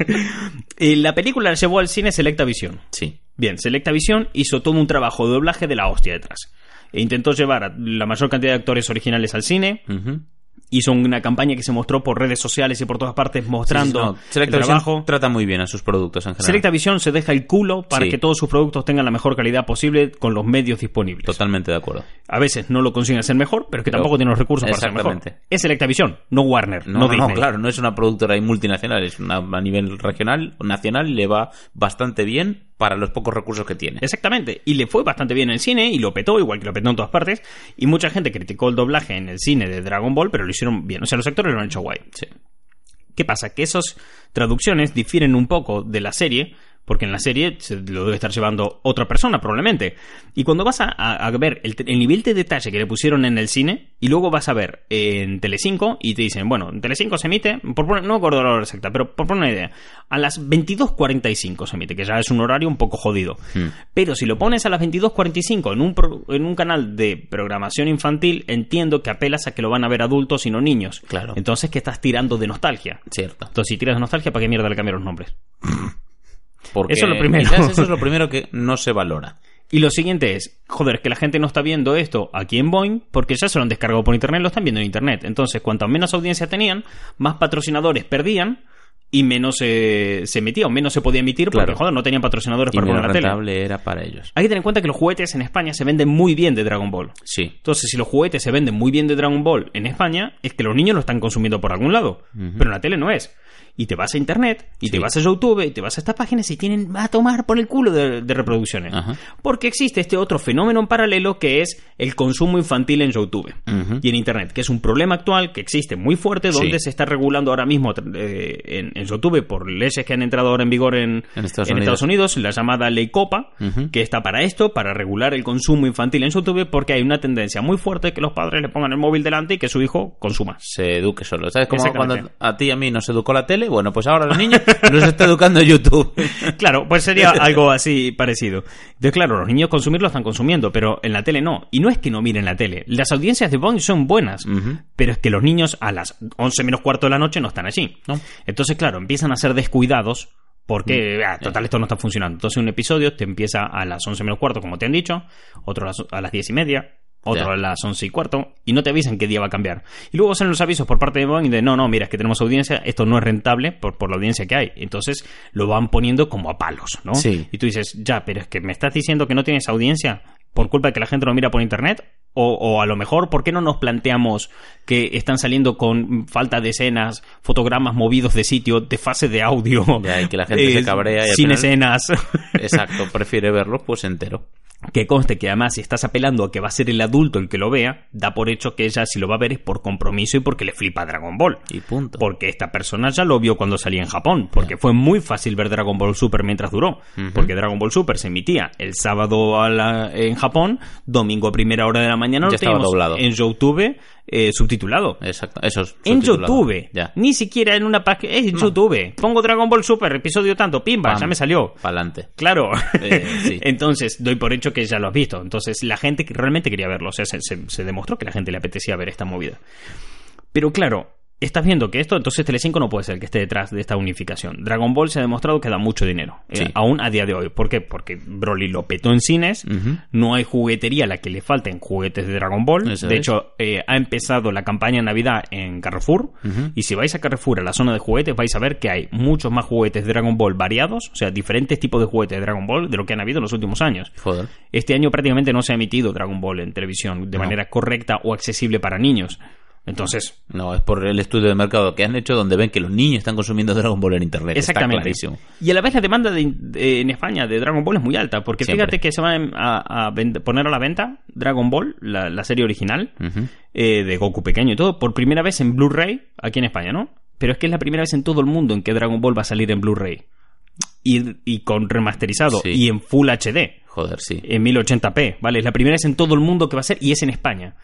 (laughs) eh, la película la llevó al cine Selecta Visión. Sí. Bien, Selecta Visión hizo todo un trabajo de doblaje de la hostia detrás. E intentó llevar a la mayor cantidad de actores originales al cine. Hizo una campaña que se mostró por redes sociales y por todas partes mostrando Sí, sí, no. el trabajo. trata muy bien a sus productos en general. Selecta Visión se deja el culo para Sí. que todos sus productos tengan la mejor calidad posible con los medios disponibles. Totalmente de acuerdo. A veces no lo consiguen hacer mejor, pero es que Pero- tampoco tienen los recursos para ser mejor. Es Selecta Visión, no Warner, No, no, Disney. claro, no es una productora multinacional, es una a nivel regional nacional y le va bastante bien para los pocos recursos que tiene. Exactamente, y le fue bastante bien en el cine y lo petó, igual que lo petó en todas partes. Y mucha gente criticó el doblaje en el cine de Dragon Ball, pero lo hicieron bien. O sea, los actores lo han hecho guay. Sí. ¿Qué pasa? Que esas traducciones difieren un poco de la serie, porque en la serie se lo debe estar llevando otra persona probablemente. Y cuando vas a, ver el, el nivel de detalle que le pusieron en el cine, y luego vas a ver en Telecinco y te dicen, bueno, en Telecinco se emite, por poner- no me acuerdo la hora exacta, pero por poner una idea, a las 22.45 se emite, que ya es un horario un poco jodido. Hmm. Pero si lo pones a las 22.45 en un, pro- en un canal de programación infantil, entiendo que apelas a que lo van a ver adultos y no niños. Claro. Entonces que estás tirando de nostalgia. Cierto. Entonces, si tiras de nostalgia, ¿para qué mierda le cambiaron los nombres? (laughs) Porque Eso es lo primero. quizás eso es lo primero que no se valora. Y lo siguiente es, joder, que la gente no está viendo esto aquí en Boeing porque ya se lo han descargado por internet, lo están viendo en internet. Entonces, cuanto menos audiencia tenían, más patrocinadores perdían y menos eh, se emitía o menos se podía emitir porque, joder, no tenían patrocinadores Y para poner la tele. rentable era para ellos. Hay que tener en cuenta que los juguetes en España se venden muy bien de Dragon Ball. Sí. Entonces, si los juguetes se venden muy bien de Dragon Ball en España, es que los niños lo están consumiendo por algún lado. Pero en la tele no es. Y te vas a internet, y te vas a YouTube, y te vas a estas páginas y tienen a tomar por el culo de, de reproducciones. Porque existe este otro fenómeno en paralelo que es el consumo infantil en YouTube y en internet, que es un problema actual que existe muy fuerte, donde Sí. se está regulando ahora mismo eh, en, en YouTube por leyes que han entrado ahora en vigor en, En Estados Estados Unidos, la llamada Ley Copa, que está para esto, para regular el consumo infantil en YouTube, porque hay una tendencia muy fuerte que los padres le pongan el móvil delante y que su hijo consuma. Se eduque solo. ¿Sabes cómo cuando a ti y a mí nos educó la tele? Bueno, pues ahora los niños (laughs) nos está educando YouTube. (laughs) Claro, pues sería algo así parecido. Entonces, claro, los niños consumir lo están consumiendo, pero en la tele no. Y no es que no miren la tele. Las audiencias de Boeing son buenas, pero es que los niños a las 11 menos cuarto de la noche no están allí. No. Entonces, claro, empiezan a ser descuidados porque, Mm. ah, total, esto no está funcionando. Entonces, un episodio te empieza a las 11 menos cuarto, como te han dicho, otro a las, a las 10 y media, otro a las 11 y cuarto, y no te avisan qué día va a cambiar. Y luego salen los avisos por parte de Boeing de, no, no, mira, es que tenemos audiencia, esto no es rentable por, por la audiencia que hay. Entonces, lo van poniendo como a palos, ¿no? Sí. Y tú dices, ya, pero es que me estás diciendo que no tienes audiencia por culpa de que la gente lo mira por internet. O, o a lo mejor, ¿por qué no nos planteamos que están saliendo con falta de escenas, fotogramas movidos de sitio, de fase de audio? Ya, y que la gente se (laughs) cabrea y al Sin final- escenas. Exacto, prefiere verlo pues entero. Que conste que además si estás apelando a que va a ser el adulto el que lo vea, da por hecho que ella si lo va a ver es por compromiso y porque le flipa Dragon Ball. Y punto. Porque esta persona ya lo vio cuando salía en Japón, porque fue muy fácil ver Dragon Ball Super mientras duró, porque Dragon Ball Super se emitía el sábado a la- en Japón, domingo a primera hora de la mañana Ya lo estaba teníamos doblado. en YouTube eh, subtitulado. Exacto, eso es En. YouTube, Ya. ni siquiera en una página, es en YouTube. Pongo Dragon Ball Super, episodio tanto, pimba, Pam. ya me salió. Pa'lante. Claro. Eh, sí. (laughs) Entonces, doy por hecho que ya lo has visto. Entonces, la gente que realmente quería verlo. O sea, se, se- se demostró que la gente le apetecía ver esta movida. Pero claro, estás viendo que esto, entonces Telecinco no puede ser el que esté detrás de esta unificación. Dragon Ball se ha demostrado que da mucho dinero. eh, aún a día de hoy. ¿Por qué? Porque Broly lo petó en cines. No hay juguetería a la que le falten juguetes de Dragon Ball. Eso de es. hecho, eh, ha empezado la campaña de Navidad en Carrefour. Y si vais a Carrefour, a la zona de juguetes, vais a ver que hay muchos más juguetes de Dragon Ball variados. O sea, diferentes tipos de juguetes de Dragon Ball de lo que han habido en los últimos años. Joder. Este año prácticamente no se ha emitido Dragon Ball en televisión de No. manera correcta o accesible para niños. Entonces, No, es por el estudio de mercado que han hecho donde ven que los niños están consumiendo Dragon Ball en internet. exactamente. Está clarísimo. Y a la vez la demanda de- de- en España de Dragon Ball es muy alta, porque Siempre. fíjate que se va a, a vend- poner a la venta Dragon Ball, la, la serie original, eh, de Goku pequeño y todo, por primera vez en Blu-ray aquí en España, ¿no? Pero es que es la primera vez en todo el mundo en que Dragon Ball va a salir en Blu-ray. Y, y con remasterizado Sí. y en Full HD. Joder, sí. en 1080p, ¿vale? Es la primera vez en todo el mundo que va a ser y es en España.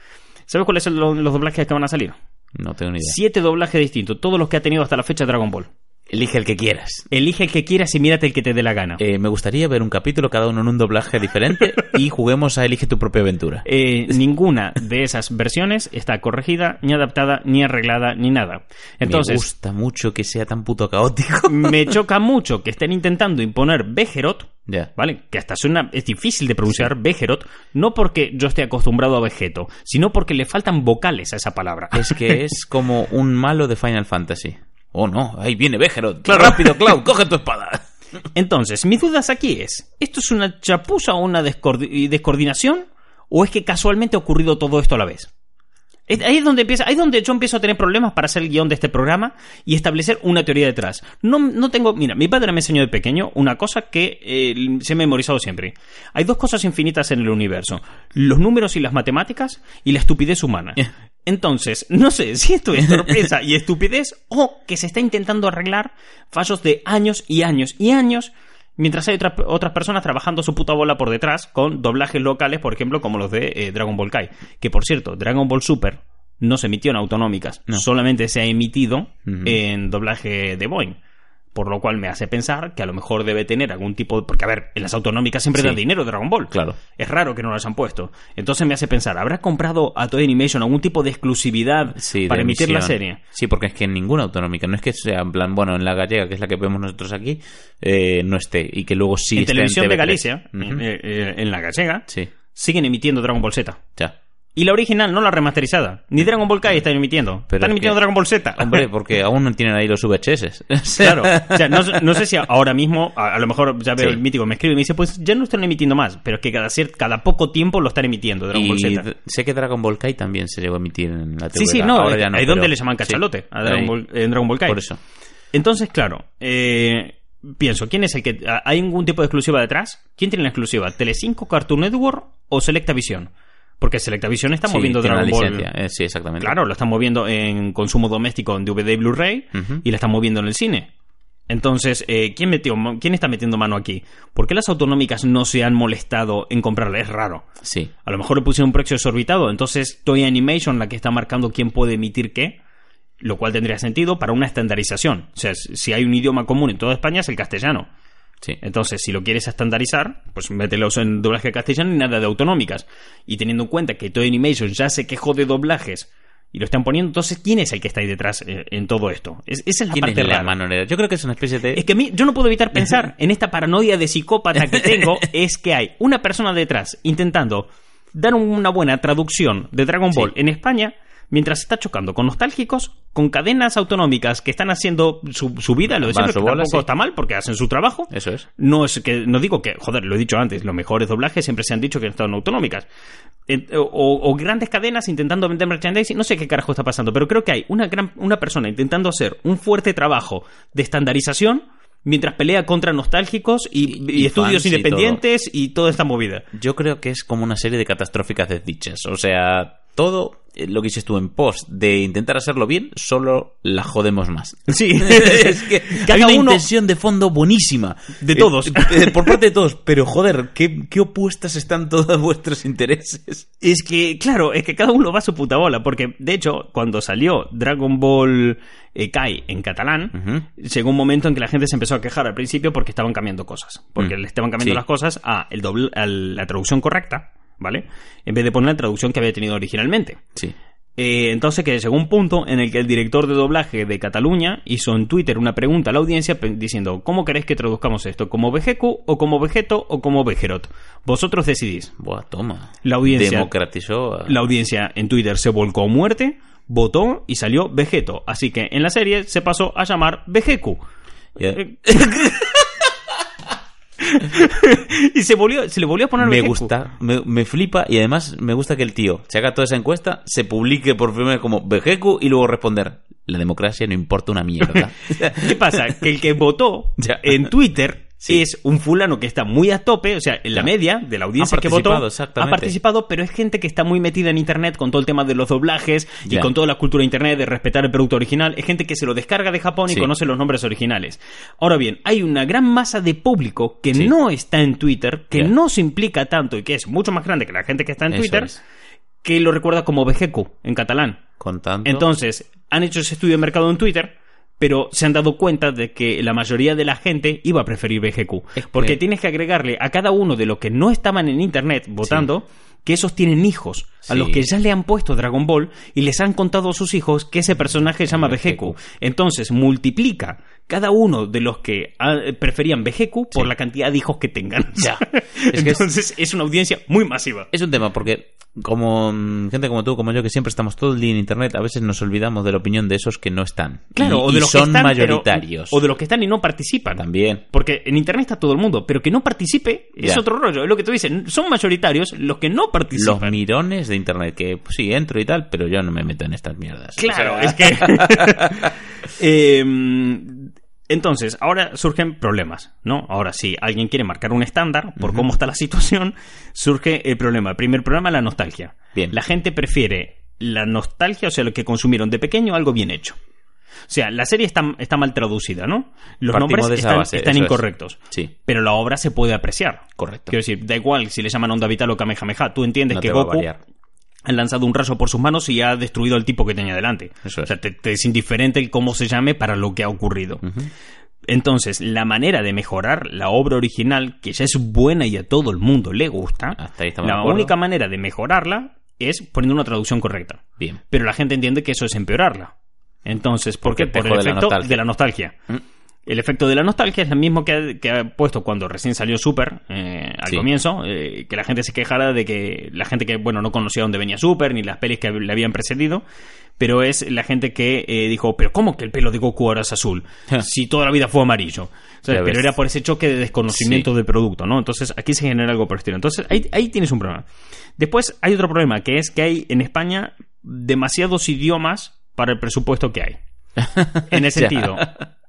¿Sabes cuáles son lo- los doblajes que van a salir? No tengo ni idea. Siete doblajes distintos, todos los que ha tenido hasta la fecha Dragon Ball. Elige el que quieras. Elige el que quieras y mírate el que te dé la gana. Eh, me gustaría ver un capítulo, cada uno en un doblaje diferente, (laughs) y juguemos a Elige tu propia aventura. Eh, ninguna de esas versiones está corregida, ni adaptada, ni arreglada, ni nada. me Entonces, gusta mucho que sea tan puto caótico. me (laughs) choca mucho que estén intentando imponer Bejerot, ya. ¿vale? Que hasta suena, es difícil de pronunciar Bejerot, no porque yo esté acostumbrado a Vegeto, sino porque le faltan vocales a esa palabra. Es que (laughs) es como un malo de Final Fantasy. Oh no, ahí viene Bejerot. Rápido, Cloud, (laughs) coge tu espada. Entonces, mis dudas aquí es, ¿esto es una chapuza o una descoordi- descoordinación? ¿O es que casualmente ha ocurrido todo esto a la vez? Ahí es donde empieza, ahí es donde yo empiezo a tener problemas para hacer el guion de este programa y establecer una teoría detrás. No, no tengo, mira, mi padre me enseñó de pequeño una cosa que eh, se ha memorizado siempre. Hay dos cosas infinitas en el universo: los números y las matemáticas y la estupidez humana. Entonces, no sé si esto es torpeza y estupidez o que se está intentando arreglar fallos de años y años y años mientras hay otras otras personas trabajando su puta bola por detrás con doblajes locales, por ejemplo, como los de eh, Dragon Ball Kai. Que por cierto, Dragon Ball Super no se emitió en autonómicas, No. solamente se ha emitido en doblaje de Boeing. Por lo cual me hace pensar que a lo mejor debe tener algún tipo de... Porque, a ver, en las autonómicas siempre Sí. da dinero Dragon Ball. Claro. Es raro que no las han puesto. Entonces me hace pensar, ¿habrá comprado a Toei Animation algún tipo de exclusividad Sí, para de emitir la serie? Sí, porque es que en ninguna autonómica, no es que sea en plan, bueno, en la gallega, que es la que vemos nosotros aquí, eh, no esté, y que luego sí en esté televisión de TV3. Galicia, eh, eh, en la gallega, Sí, siguen emitiendo Dragon Ball Z. ya. Y la original, no la remasterizada. Ni Dragon Ball Kai están emitiendo. Pero están es emitiendo que- Dragon Ball Z. Hombre, porque aún no tienen ahí los VHS. (laughs) Claro, o sea, no, no sé si ahora mismo, a, a lo mejor ya veo Sí. el mítico, me escribe y me dice, pues ya no están emitiendo más, pero es que cada, cada poco tiempo lo están emitiendo, Dragon Ball Y Z. d- sé que Dragon Ball Kai también se llegó a emitir en la TV. Sí, sí, no, ahora es, ya no, ahí donde le llaman sí, cachalote, a Dragon ahí. Ball- en Dragon Ball Kai. Por eso. Entonces, claro, eh, pienso, ¿quién es el que... ¿Hay algún tipo de exclusiva detrás? ¿Quién tiene la exclusiva? ¿Telecinco, Cartoon Network o Selectavision? Porque Selectavision está Sí, moviendo Dragon Ball... eh, sí, exactamente. Claro, lo están moviendo en consumo doméstico en DVD y Blu-ray y la están moviendo en el cine. Entonces, eh, ¿quién, metió, ¿quién está metiendo mano aquí? ¿Por qué las autonómicas no se han molestado en comprarla? Es raro. Sí. A lo mejor le pusieron un precio exorbitado, entonces Toy Animation la que está marcando quién puede emitir qué, lo cual tendría sentido para una estandarización. O sea, si hay un idioma común en toda España es el castellano. Sí. Entonces, si lo quieres estandarizar, pues mételos en doblaje castellano y nada de autonómicas. Y teniendo en cuenta que Toy Animation ya se quejó de doblajes y lo están poniendo, entonces, ¿quién es el que está ahí detrás eh, en todo esto? Es- esa es la ¿Quién parte es la mano? Yo creo que es una especie de... Es que a mí, yo no puedo evitar pensar (laughs) en esta paranoia de psicópata que tengo, (laughs) es que hay una persona detrás intentando dar una buena traducción de Dragon Ball Sí. en España, mientras está chocando con nostálgicos, con cadenas autonómicas que están haciendo su, su vida, lo de siempre, que bola, tampoco sí. está mal porque hacen su trabajo. Eso es. No es que no digo que, joder, lo he dicho antes, los mejores doblajes siempre se han dicho que están autonómicas. Eh, O, o grandes cadenas intentando vender merchandising, no sé qué carajo está pasando, pero creo que hay una gran una persona intentando hacer un fuerte trabajo de estandarización mientras pelea contra nostálgicos y, Y- y y estudios fans y independientes y toda esta movida. Yo creo que es como una serie de catastróficas desdichas. O sea, todo lo que hiciste tú en post de intentar hacerlo bien, solo la jodemos más. (laughs) Sí, (laughs) es que Cada hay una uno- intención de fondo buenísima. De Eh, todos. eh, por parte de todos. Pero joder, ¿qué, qué opuestas están todos (laughs) vuestros intereses? Es que, claro, es que cada uno va a su puta bola, porque de hecho, cuando salió Dragon Ball eh, Kai en catalán, llegó un momento en que la gente se empezó a quejar al principio porque estaban cambiando cosas. Porque Mm. le estaban cambiando Sí. las cosas a, el doble- a la traducción correcta, ¿vale? En vez de poner la traducción que había tenido originalmente. Sí. Eh, entonces que llegó un punto en el que el director de doblaje de Cataluña hizo en Twitter una pregunta a la audiencia diciendo ¿Cómo queréis que traduzcamos esto? ¿Como Vejecu o como Vegeto o como Vejerot? Vosotros decidís. Buah, toma. La audiencia- Democratizó. a- La audiencia en Twitter se volcó a muerte, votó y salió Vegeto. Así que en la serie se pasó a llamar Vejecu. Ya. (laughs) (laughs) y se volvió, se le volvió a poner Me gusta, me, me flipa y además me gusta que el tío se haga toda esa encuesta, se publique por primera vez como Vejecu y luego responder, la democracia no importa una mierda. (laughs) ¿Qué pasa? Que el que votó Ya. en Twitter Sí. es un fulano que está muy a tope, o sea, en la media de la audiencia que votó, ha participado, pero es gente que está muy metida en internet con todo el tema de los doblajes y con toda la cultura de internet de respetar el producto original, es gente que se lo descarga de Japón y conoce los nombres originales. Ahora bien, hay una gran masa de público que Sí. no está en Twitter, que no se implica tanto y que es mucho más grande que la gente que está en Eso Twitter, es. que lo recuerda como Vejecu en catalán. Con tanto. Entonces, han hecho ese estudio de mercado en Twitter, pero se han dado cuenta de que la mayoría de la gente iba a preferir BGQ. Porque tienes que agregarle a cada uno de los que no estaban en internet votando que esos tienen hijos, a los que ya le han puesto Dragon Ball y les han contado a sus hijos que ese personaje se llama BGQ. Entonces multiplica cada uno de los que ah, preferían BGQ por Sí. la cantidad de hijos que tengan. Ya. (laughs) Es que es- Entonces es una audiencia muy masiva. Es un tema porque como mm, gente como tú, como yo, que siempre estamos todo el día en internet, a veces nos olvidamos de la opinión de esos que no están. Claro, Y- o de los son que están, pero- mayoritarios. o de los que están y no participan. También. Porque en internet está todo el mundo, pero que no participe es otro rollo. Es lo que tú dices, son mayoritarios los que no Los participan. mirones de internet, que pues, sí, entro y tal, pero yo no me meto en estas mierdas. Claro, O sea, es que. (laughs) Eh, entonces, ahora surgen problemas, ¿no? Ahora, si alguien quiere marcar un estándar por cómo está la situación, surge el problema. El primer problema, la nostalgia. Bien. La gente prefiere la nostalgia, o sea, lo que consumieron de pequeño, algo bien hecho. O sea, la serie está, está mal traducida, ¿no? Los Partimos nombres están, base, están eso es. incorrectos. Sí. Pero la obra se puede apreciar. Correcto. Quiero decir, da igual si le llaman Onda Vital o Kamehameha. Tú entiendes No que te va a Goku variar. ha lanzado un rayo por sus manos y ha destruido al tipo que tenía delante. Eso es. O sea, te, te es indiferente el cómo se llame para lo que ha ocurrido. Entonces, la manera de mejorar la obra original, que ya es buena y a todo el mundo le gusta, Hasta ahí la única manera de mejorarla es poniendo una traducción correcta. Bien. Pero la gente entiende que eso es empeorarla. Entonces, ¿por qué? Por el efecto nostalgia. de la nostalgia. Mm. El efecto de la nostalgia es el mismo que ha, que ha puesto cuando recién salió Super, eh, al Sí. comienzo, eh, que la gente se quejara de que la gente que, bueno, no conocía dónde venía Super, ni las pelis que le habían precedido, pero es la gente que eh, dijo, pero ¿cómo que el pelo de Goku ahora es azul? si toda la vida fue amarillo. O sea, Ya pero era por ese choque de desconocimiento Sí. del producto, ¿no? Entonces aquí se genera algo por el estilo. Entonces ahí, ahí tienes un problema. Después hay otro problema, que es que hay en España demasiados idiomas para el presupuesto que hay. (laughs) En el Ya. sentido,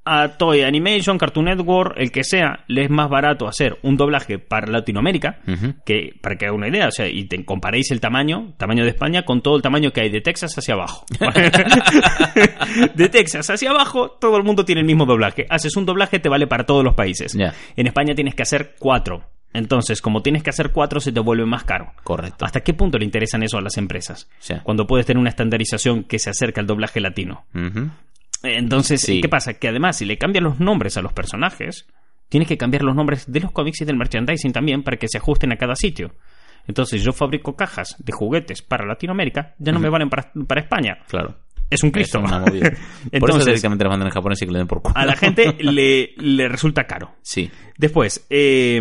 a Toy Animation, Cartoon Network, el que sea, le es más barato hacer un doblaje para Latinoamérica, que para que haga una idea, o sea, y te comparéis el tamaño, tamaño de España, con todo el tamaño que hay de Texas hacia abajo. (laughs) de Texas hacia abajo, todo el mundo tiene el mismo doblaje. Haces un doblaje, te vale para todos los países. En España tienes que hacer cuatro. Entonces, como tienes que hacer cuatro, se te vuelve más caro. Correcto. ¿Hasta qué punto le interesan eso a las empresas? Sí. Cuando puedes tener una estandarización que se acerca al doblaje latino. Entonces, Sí. ¿qué pasa? Que además, si le cambias los nombres a los personajes, tienes que cambiar los nombres de los cómics y del merchandising también para que se ajusten a cada sitio. Entonces, yo fabrico cajas de juguetes para Latinoamérica, ya no me valen para, para España. Claro. Es un Cristo. movida. (laughs) por eso Entonces, directamente las mandan en japonés y que le den por culo. a la gente (laughs) le, le resulta caro. Sí. Después, eh,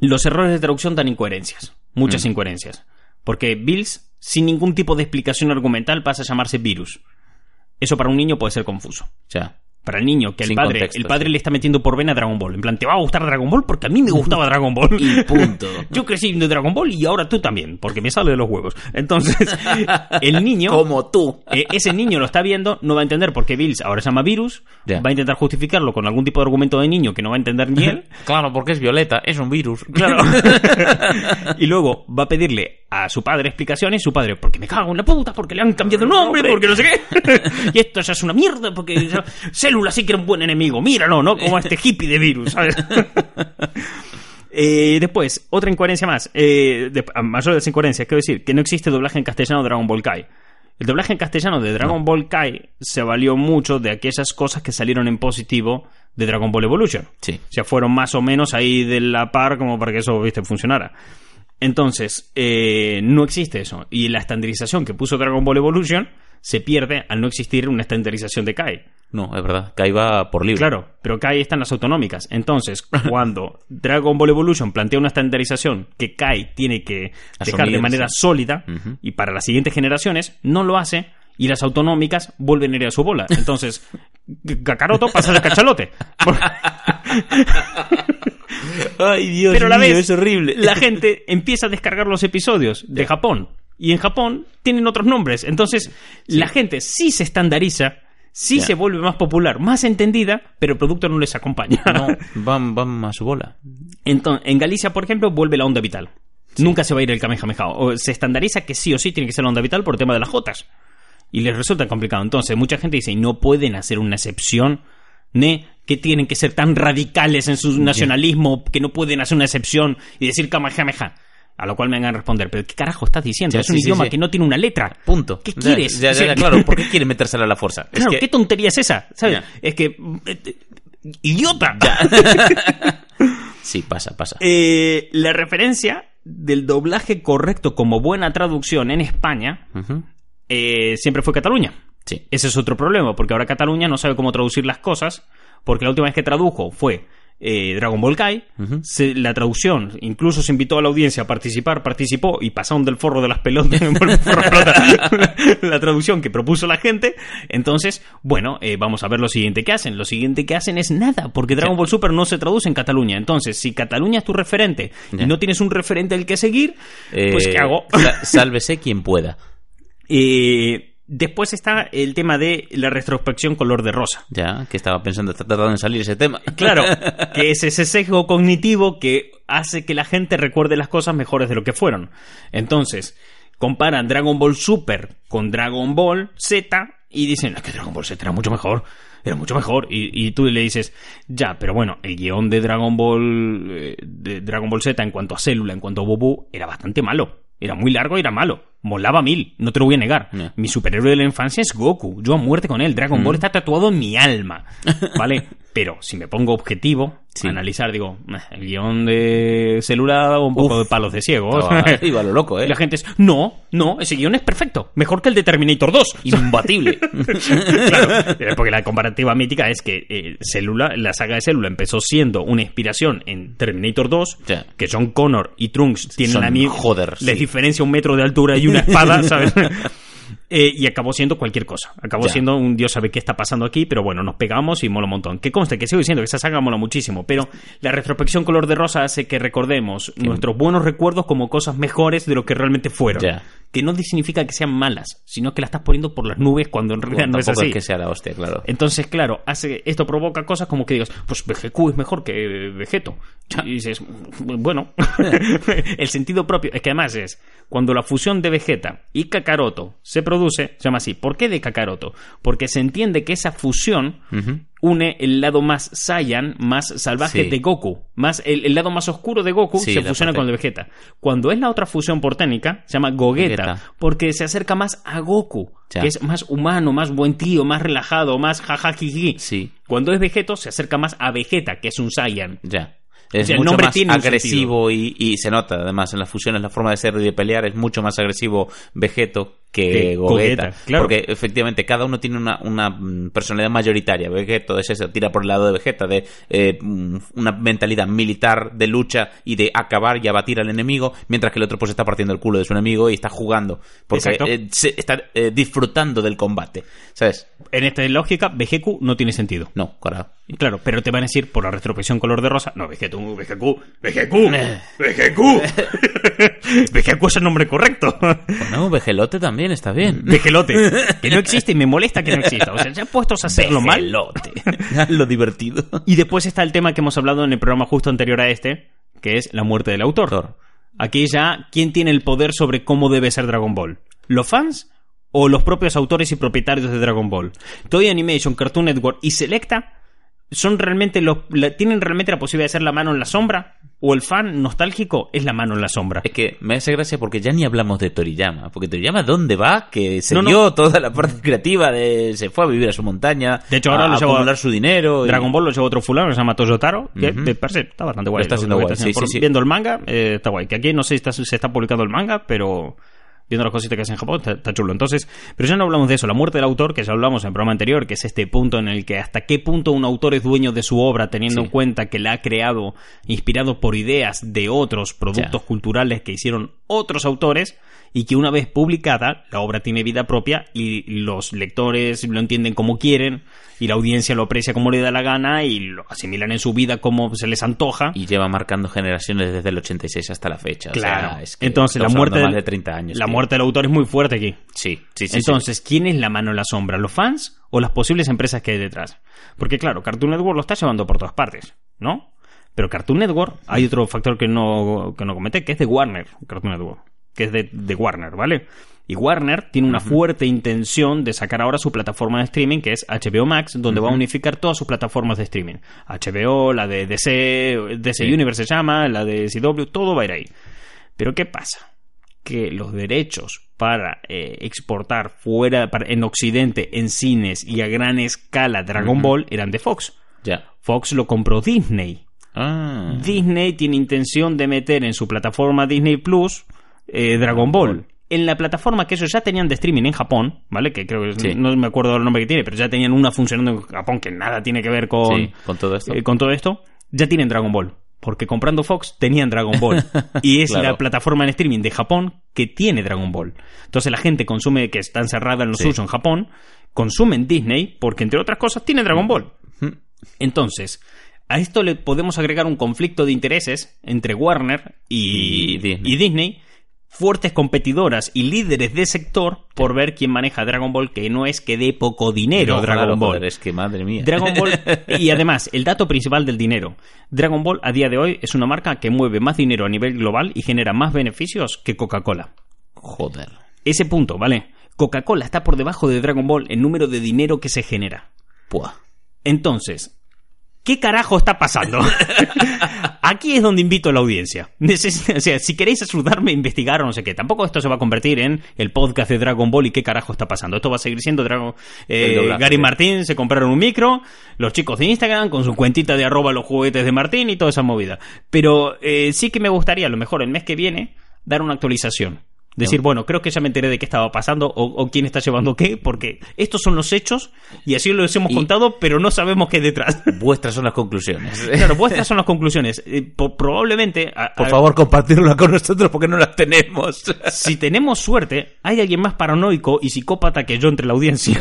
los errores de traducción dan incoherencias, muchas Mm. incoherencias. Porque Bills, sin ningún tipo de explicación argumental, pasa a llamarse virus. Eso para un niño puede ser confuso. O sea, Para el niño, que el Sin padre, contexto, el padre sí. le está metiendo por vena Dragon Ball. En plan, te va a gustar Dragon Ball porque a mí me gustaba Dragon Ball. Y punto. (laughs) Yo crecí de Dragon Ball y ahora tú también, porque me sale de los huevos. Entonces, el niño. (laughs) como tú. Eh, ese niño lo está viendo, no va a entender por qué Bills ahora se llama virus, Ya. va a intentar justificarlo con algún tipo de argumento de niño que no va a entender ni él, (laughs) Claro, porque es violeta, es un virus. claro. y luego va a pedirle a su padre explicaciones, su padre, porque me cago en la puta, porque le han cambiado el nombre, porque no sé qué. y esto ya es una mierda, porque ya- Célula sí que era un buen enemigo, míralo, ¿no? Como este hippie de virus, ¿sabes? (laughs) Eh, después, otra incoherencia más. Eh, de, mayor de las incoherencias, quiero decir que no existe doblaje en castellano de Dragon Ball Kai. El doblaje en castellano de Dragon Ball Kai se valió mucho de aquellas cosas que salieron en positivo de Dragon Ball Evolution. Sí. O sea, fueron más o menos ahí de la par como para que eso, viste, funcionara. Entonces, eh, no existe eso. Y la estandarización que puso Dragon Ball Evolution se pierde al no existir una estandarización de Kai. No, es verdad. Kai va por libre. Claro, pero Kai están las autonómicas. Entonces, (laughs) cuando Dragon Ball Evolution plantea una estandarización que Kai tiene que dejar de manera sí. sólida y para las siguientes generaciones, no lo hace y las autonómicas vuelven a ir a su bola. Entonces, (laughs) Kakaroto pasa de cachalote. (laughs) Ay, Dios pero a la mío, vez es horrible. la gente empieza a descargar los episodios de Japón y en Japón tienen otros nombres. Entonces la gente sí se estandariza sí se vuelve más popular más entendida pero el producto no les acompaña. No, (laughs) van, van a su bola. Entonces, en Galicia por ejemplo vuelve la onda vital. Nunca se va a ir el Kamehameha. O se estandariza que sí o sí tiene que ser la onda vital por el tema de las jotas. Y les resulta complicado. Entonces mucha gente dice no pueden hacer una excepción ¿ne? que tienen que ser tan radicales en su nacionalismo que no pueden hacer una excepción y decir Kamehameha. A lo cual me vengan a responder, pero ¿qué carajo estás diciendo? Ya, es un sí, idioma sí. que no tiene una letra. Punto. ¿Qué quieres? Ya, O ya, sea, ya, claro. ¿Por qué quiere metérsela a la fuerza? Es Claro, que- ¿qué tontería es esa? ¿Sabes? Es que... eh, eh, ¡Idiota! (laughs) Sí, pasa, pasa. Eh, la referencia del doblaje correcto como buena traducción en España eh, siempre fue Cataluña. Sí. Ese es otro problema, porque ahora Cataluña no sabe cómo traducir las cosas, porque la última vez que tradujo fue eh, Dragon Ball Kai. Se- la traducción, incluso se invitó a la audiencia a participar, participó y pasaron del forro de las pelotas (laughs) la, (laughs) la traducción que propuso la gente. Entonces, bueno, eh, vamos a ver lo siguiente que hacen. Lo siguiente que hacen es nada, porque Dragon Ball Super no se traduce en Cataluña. Entonces, si Cataluña es tu referente y no tienes un referente al que seguir, pues Eh, ¿qué hago? sa- (laughs) Sálvese quien pueda. Eh, después está el tema de la retrospección color de rosa. Ya, que estaba pensando, está tratando de salir ese tema. Claro, (laughs) que es ese sesgo cognitivo que hace que la gente recuerde las cosas mejores de lo que fueron. Entonces, comparan Dragon Ball Super con Dragon Ball Z y dicen, es que Dragon Ball Z era mucho mejor. Era mucho mejor. Y, y tú le dices, ya, pero bueno, el guion de Dragon Ball eh, de Dragon Ball Z en cuanto a célula, en cuanto a Bobu, era bastante malo. Era muy largo y era malo. Molaba mil, no te lo voy a negar. Mi superhéroe de la infancia es Goku. Yo a muerte con él. Dragon Mm. Ball está tatuado en mi alma. (laughs) ¿Vale? Pero si me pongo objetivo, Sí. analizar, digo, "Eh, el guion de célula da un poco Uf. de palos de ciego. (laughs) Iba lo loco, ¿eh? Y la gente es, no, no, ese guion es perfecto. Mejor que el de Terminator 2. (laughs) Imbatible. (laughs) claro, eh, porque la comparativa mítica es que eh, Célula, la saga de Célula empezó siendo una inspiración en Terminator 2, Ya. que John Connor y Trunks tienen Son la misma... joder, Les sí. diferencia un metro de altura y una espada, ¿sabes? Eh, y acabó siendo cualquier cosa. Acabó Ya. siendo un dios sabe qué está pasando aquí, pero bueno, nos pegamos y mola un montón. Que conste que sigo diciendo que esa saga mola muchísimo, pero la retrospección color de rosa hace que recordemos nuestros buenos recuerdos como cosas mejores de lo que realmente fueron. Ya. Que no significa que sean malas, sino que la estás poniendo por las nubes cuando en realidad Bueno, no es así. es que sea la hostia, claro. Entonces, claro, hace, esto provoca cosas como que digas, pues VGQ es mejor que Vegeto. Y dices, bueno, (laughs) el sentido propio, es que además es, cuando la fusión de Vegeta y Kakaroto se produce, se llama así. ¿Por qué de Kakaroto? Porque se entiende que esa fusión. Une el lado más Saiyan, más salvaje Sí. de Goku. Más el, el lado más oscuro de Goku Sí, se fusiona parte- con el Vegeta. Cuando es la otra fusión por técnica, se llama Gogeta, porque se acerca más a Goku, Ya. que es más humano, más buen tío, más relajado, más jajajiji. Sí, Cuando es Vegeto, se acerca más a Vegeta, que es un Saiyan. ya. Es sea, el mucho nombre más tiene agresivo y, y se nota, además, en las fusiones, la forma de ser y de pelear es mucho más agresivo Vegeto que, Gogeta. Gogeta, claro. Porque efectivamente cada uno tiene una, una mm, personalidad mayoritaria. Vegeto es eso, tira por el lado de Vegeta, de eh, mm, una mentalidad militar de lucha y de acabar y abatir al enemigo, mientras que el otro pues está partiendo el culo de su enemigo y está jugando. Porque eh, se- está eh, disfrutando del combate. ¿Sabes? En esta lógica, VGQ no tiene sentido. No, claro. Claro, pero te van a decir por la retrospección color de rosa. No, VGQ, VGQ, Eh. VGQ. (laughs) VGQ es el nombre correcto. Bueno, Vegelote también está bien. (laughs) Que no existe y me molesta que no exista. O sea, ya puestos a hacerlo mal. (laughs) Lo divertido. Y después está el tema que hemos hablado en el programa justo anterior a este, que es la muerte del autor. Autor. Aquí ya, ¿quién tiene el poder sobre cómo debe ser Dragon Ball? ¿Los fans o los propios autores y propietarios de Dragon Ball? Toy Animation, Cartoon Network y Selecta son realmente los la- tienen realmente la posibilidad de ser la mano en la sombra o el fan nostálgico es la mano en la sombra. Es que me hace gracia porque ya ni hablamos de Toriyama. Porque Toriyama, ¿dónde va? Que se No, no. dio toda la parte creativa de. Se fue a vivir a su montaña. De hecho, ahora a, lo a lleva- acumular su dinero. y- Dragon Ball lo lleva otro fulano se llama Toyotaro, que Ujú. me parece está bastante guay. Está Lo- lo guay, está sí. Viendo el manga, eh, está guay. Que aquí no sé si está- se está publicando el manga, pero viendo las cositas que hace en Japón, está, está chulo. Entonces, pero ya no hablamos de eso. La muerte del autor, que ya hablamos en el programa anterior, que es este punto en el que hasta qué punto un autor es dueño de su obra, teniendo Sí. en cuenta que la ha creado inspirado por ideas de otros productos culturales que hicieron otros autores y que una vez publicada la obra tiene vida propia y los lectores lo entienden como quieren y la audiencia lo aprecia como le da la gana y lo asimilan en su vida como se les antoja. Y lleva marcando generaciones desde el 86 hasta la fecha. O claro. sea, es que Entonces la muerte del- más de 30 años. la tío. muerte del autor es muy fuerte aquí. Sí, sí, sí. Entonces, ¿quién es la mano en la sombra? ¿Los fans o las posibles empresas que hay detrás? Porque claro, Cartoon Network lo está llevando por todas partes, ¿no? Pero Cartoon Network, hay otro factor que no, que no comenté, que es de Warner, Cartoon Network, que es de, de Warner, ¿vale? Y Warner tiene una fuerte intención de sacar ahora su plataforma de streaming, que es HBO Max, donde va a unificar todas sus plataformas de streaming. HBO, la de DC, DC Sí. Universe se llama, la de CW, todo va a ir ahí. Pero ¿qué pasa? Que los derechos para eh, exportar fuera para- en Occidente, en cines y a gran escala Dragon Ball eran de Fox. Ya. Fox lo compró Disney. Ah. Disney tiene intención de meter en su plataforma Disney Plus eh, Dragon Ball. En la plataforma que ellos ya tenían de streaming en Japón, ¿vale? Que creo que Sí. no me acuerdo el nombre que tiene, pero ya tenían una funcionando en Japón que nada tiene que ver con, Sí, con todo esto. eh, con todo esto. Ya tienen Dragon Ball. Porque comprando Fox tenían Dragon Ball. (laughs) y es Claro. la plataforma en streaming de Japón que tiene Dragon Ball. Entonces la gente consume, que está encerrada en lo Sí. suyo en Japón, consumen Disney porque entre otras cosas tiene Dragon Ball. Entonces, a esto le podemos agregar un conflicto de intereses entre Warner y, Y Disney. y Disney, fuertes competidoras y líderes de sector por ver quién maneja Dragon Ball, que no es que dé poco dinero No, Dragon claro, Ball. joder, es que madre mía. Dragon Ball (laughs) y además el dato principal del dinero. Dragon Ball a día de hoy es una marca que mueve más dinero a nivel global y genera más beneficios que Coca-Cola. Joder. Ese punto, ¿vale? Coca-Cola está por debajo de Dragon Ball en número de dinero que se genera. Puah. Entonces, ¿qué carajo está pasando? (laughs) Aquí es donde invito a la audiencia. Neces- o sea, si queréis ayudarme a investigar o no sé qué, tampoco esto se va a convertir en el podcast de Dragon Ball y qué carajo está pasando. Esto va a seguir siendo Dragon. eh, doblaje, Gary. Martín se compraron un micro, los chicos de Instagram con su cuentita de arroba los juguetes de Martín y toda esa movida. Pero eh, sí que me gustaría, a lo mejor el mes que viene, dar una actualización. Decir, bueno, creo que ya me enteré de qué estaba pasando o, o quién está llevando qué, porque estos son los hechos y así los hemos Y- contado, pero no sabemos qué hay detrás. (laughs) Vuestras son las conclusiones. (laughs) Claro, vuestras son las conclusiones. Eh, po- probablemente. a- Por a- favor, (laughs) compartirla con nosotros porque no las tenemos. Si tenemos suerte, hay alguien más paranoico y psicópata que yo entre la audiencia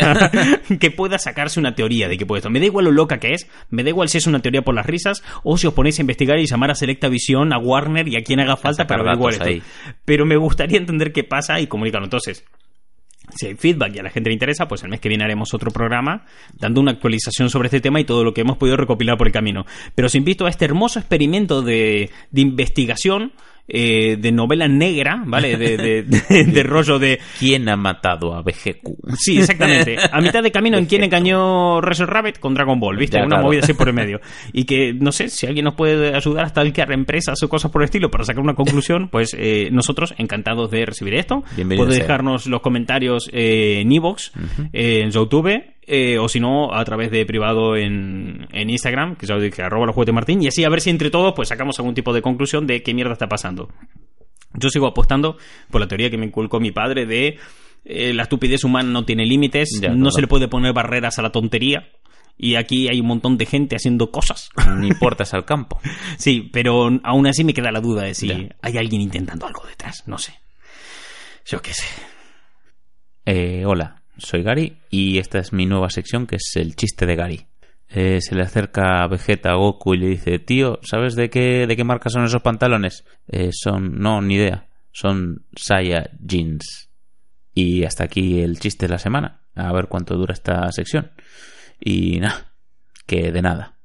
que pueda sacarse una teoría de que puede esto. Me da igual lo loca que es, me da igual si es una teoría por las risas o si os ponéis a investigar y llamar a Selecta Visión, a Warner y a quien haga falta para averiguar esto. Pero me gustaría entender qué pasa y comunicarlo. Entonces, si hay feedback y a la gente le interesa, pues el mes que viene haremos otro programa dando una actualización sobre este tema y todo lo que hemos podido recopilar por el camino. Pero os invito a este hermoso experimento de, de investigación, eh, de novela negra, ¿vale? De, de- de- (laughs) de rollo de... ¿Quién ha matado a BGQ? Sí, exactamente. A mitad de camino en quién engañó Razor Rabbit con Dragon Ball, ¿viste? Ya, Una claro. movida así por el medio. (laughs) Y que, no sé, si alguien nos puede ayudar a stalkear empresas o cosas por el estilo para sacar una conclusión, (laughs) pues eh, nosotros encantados de recibir esto. Bienvenido Puede dejarnos los comentarios eh, en iVoox, eh, en YouTube, eh, o si no, a través de privado en, en Instagram, que ya os dije, arroba los juguetes Martín, y así a ver si entre todos pues sacamos algún tipo de conclusión de qué mierda está pasando. Yo sigo apostando por la teoría que me inculcó mi padre de eh, la estupidez humana no tiene límites, Ya, no claro. se le puede poner barreras a la tontería. Y aquí hay un montón de gente haciendo cosas. Ni portas al campo. (laughs) Sí, pero aún así me queda la duda de si Ya. hay alguien intentando algo detrás. No sé. Yo qué sé. Eh, hola, soy Gary y esta es mi nueva sección que es el chiste de Gary. Eh, se le acerca a Vegeta a Goku y le dice, tío, ¿sabes de qué, de qué marca son esos pantalones? "Eh, son, no, ni idea. Son Saya Jeans. Y hasta aquí el chiste de la semana. A ver cuánto dura esta sección. Y nada, que de nada.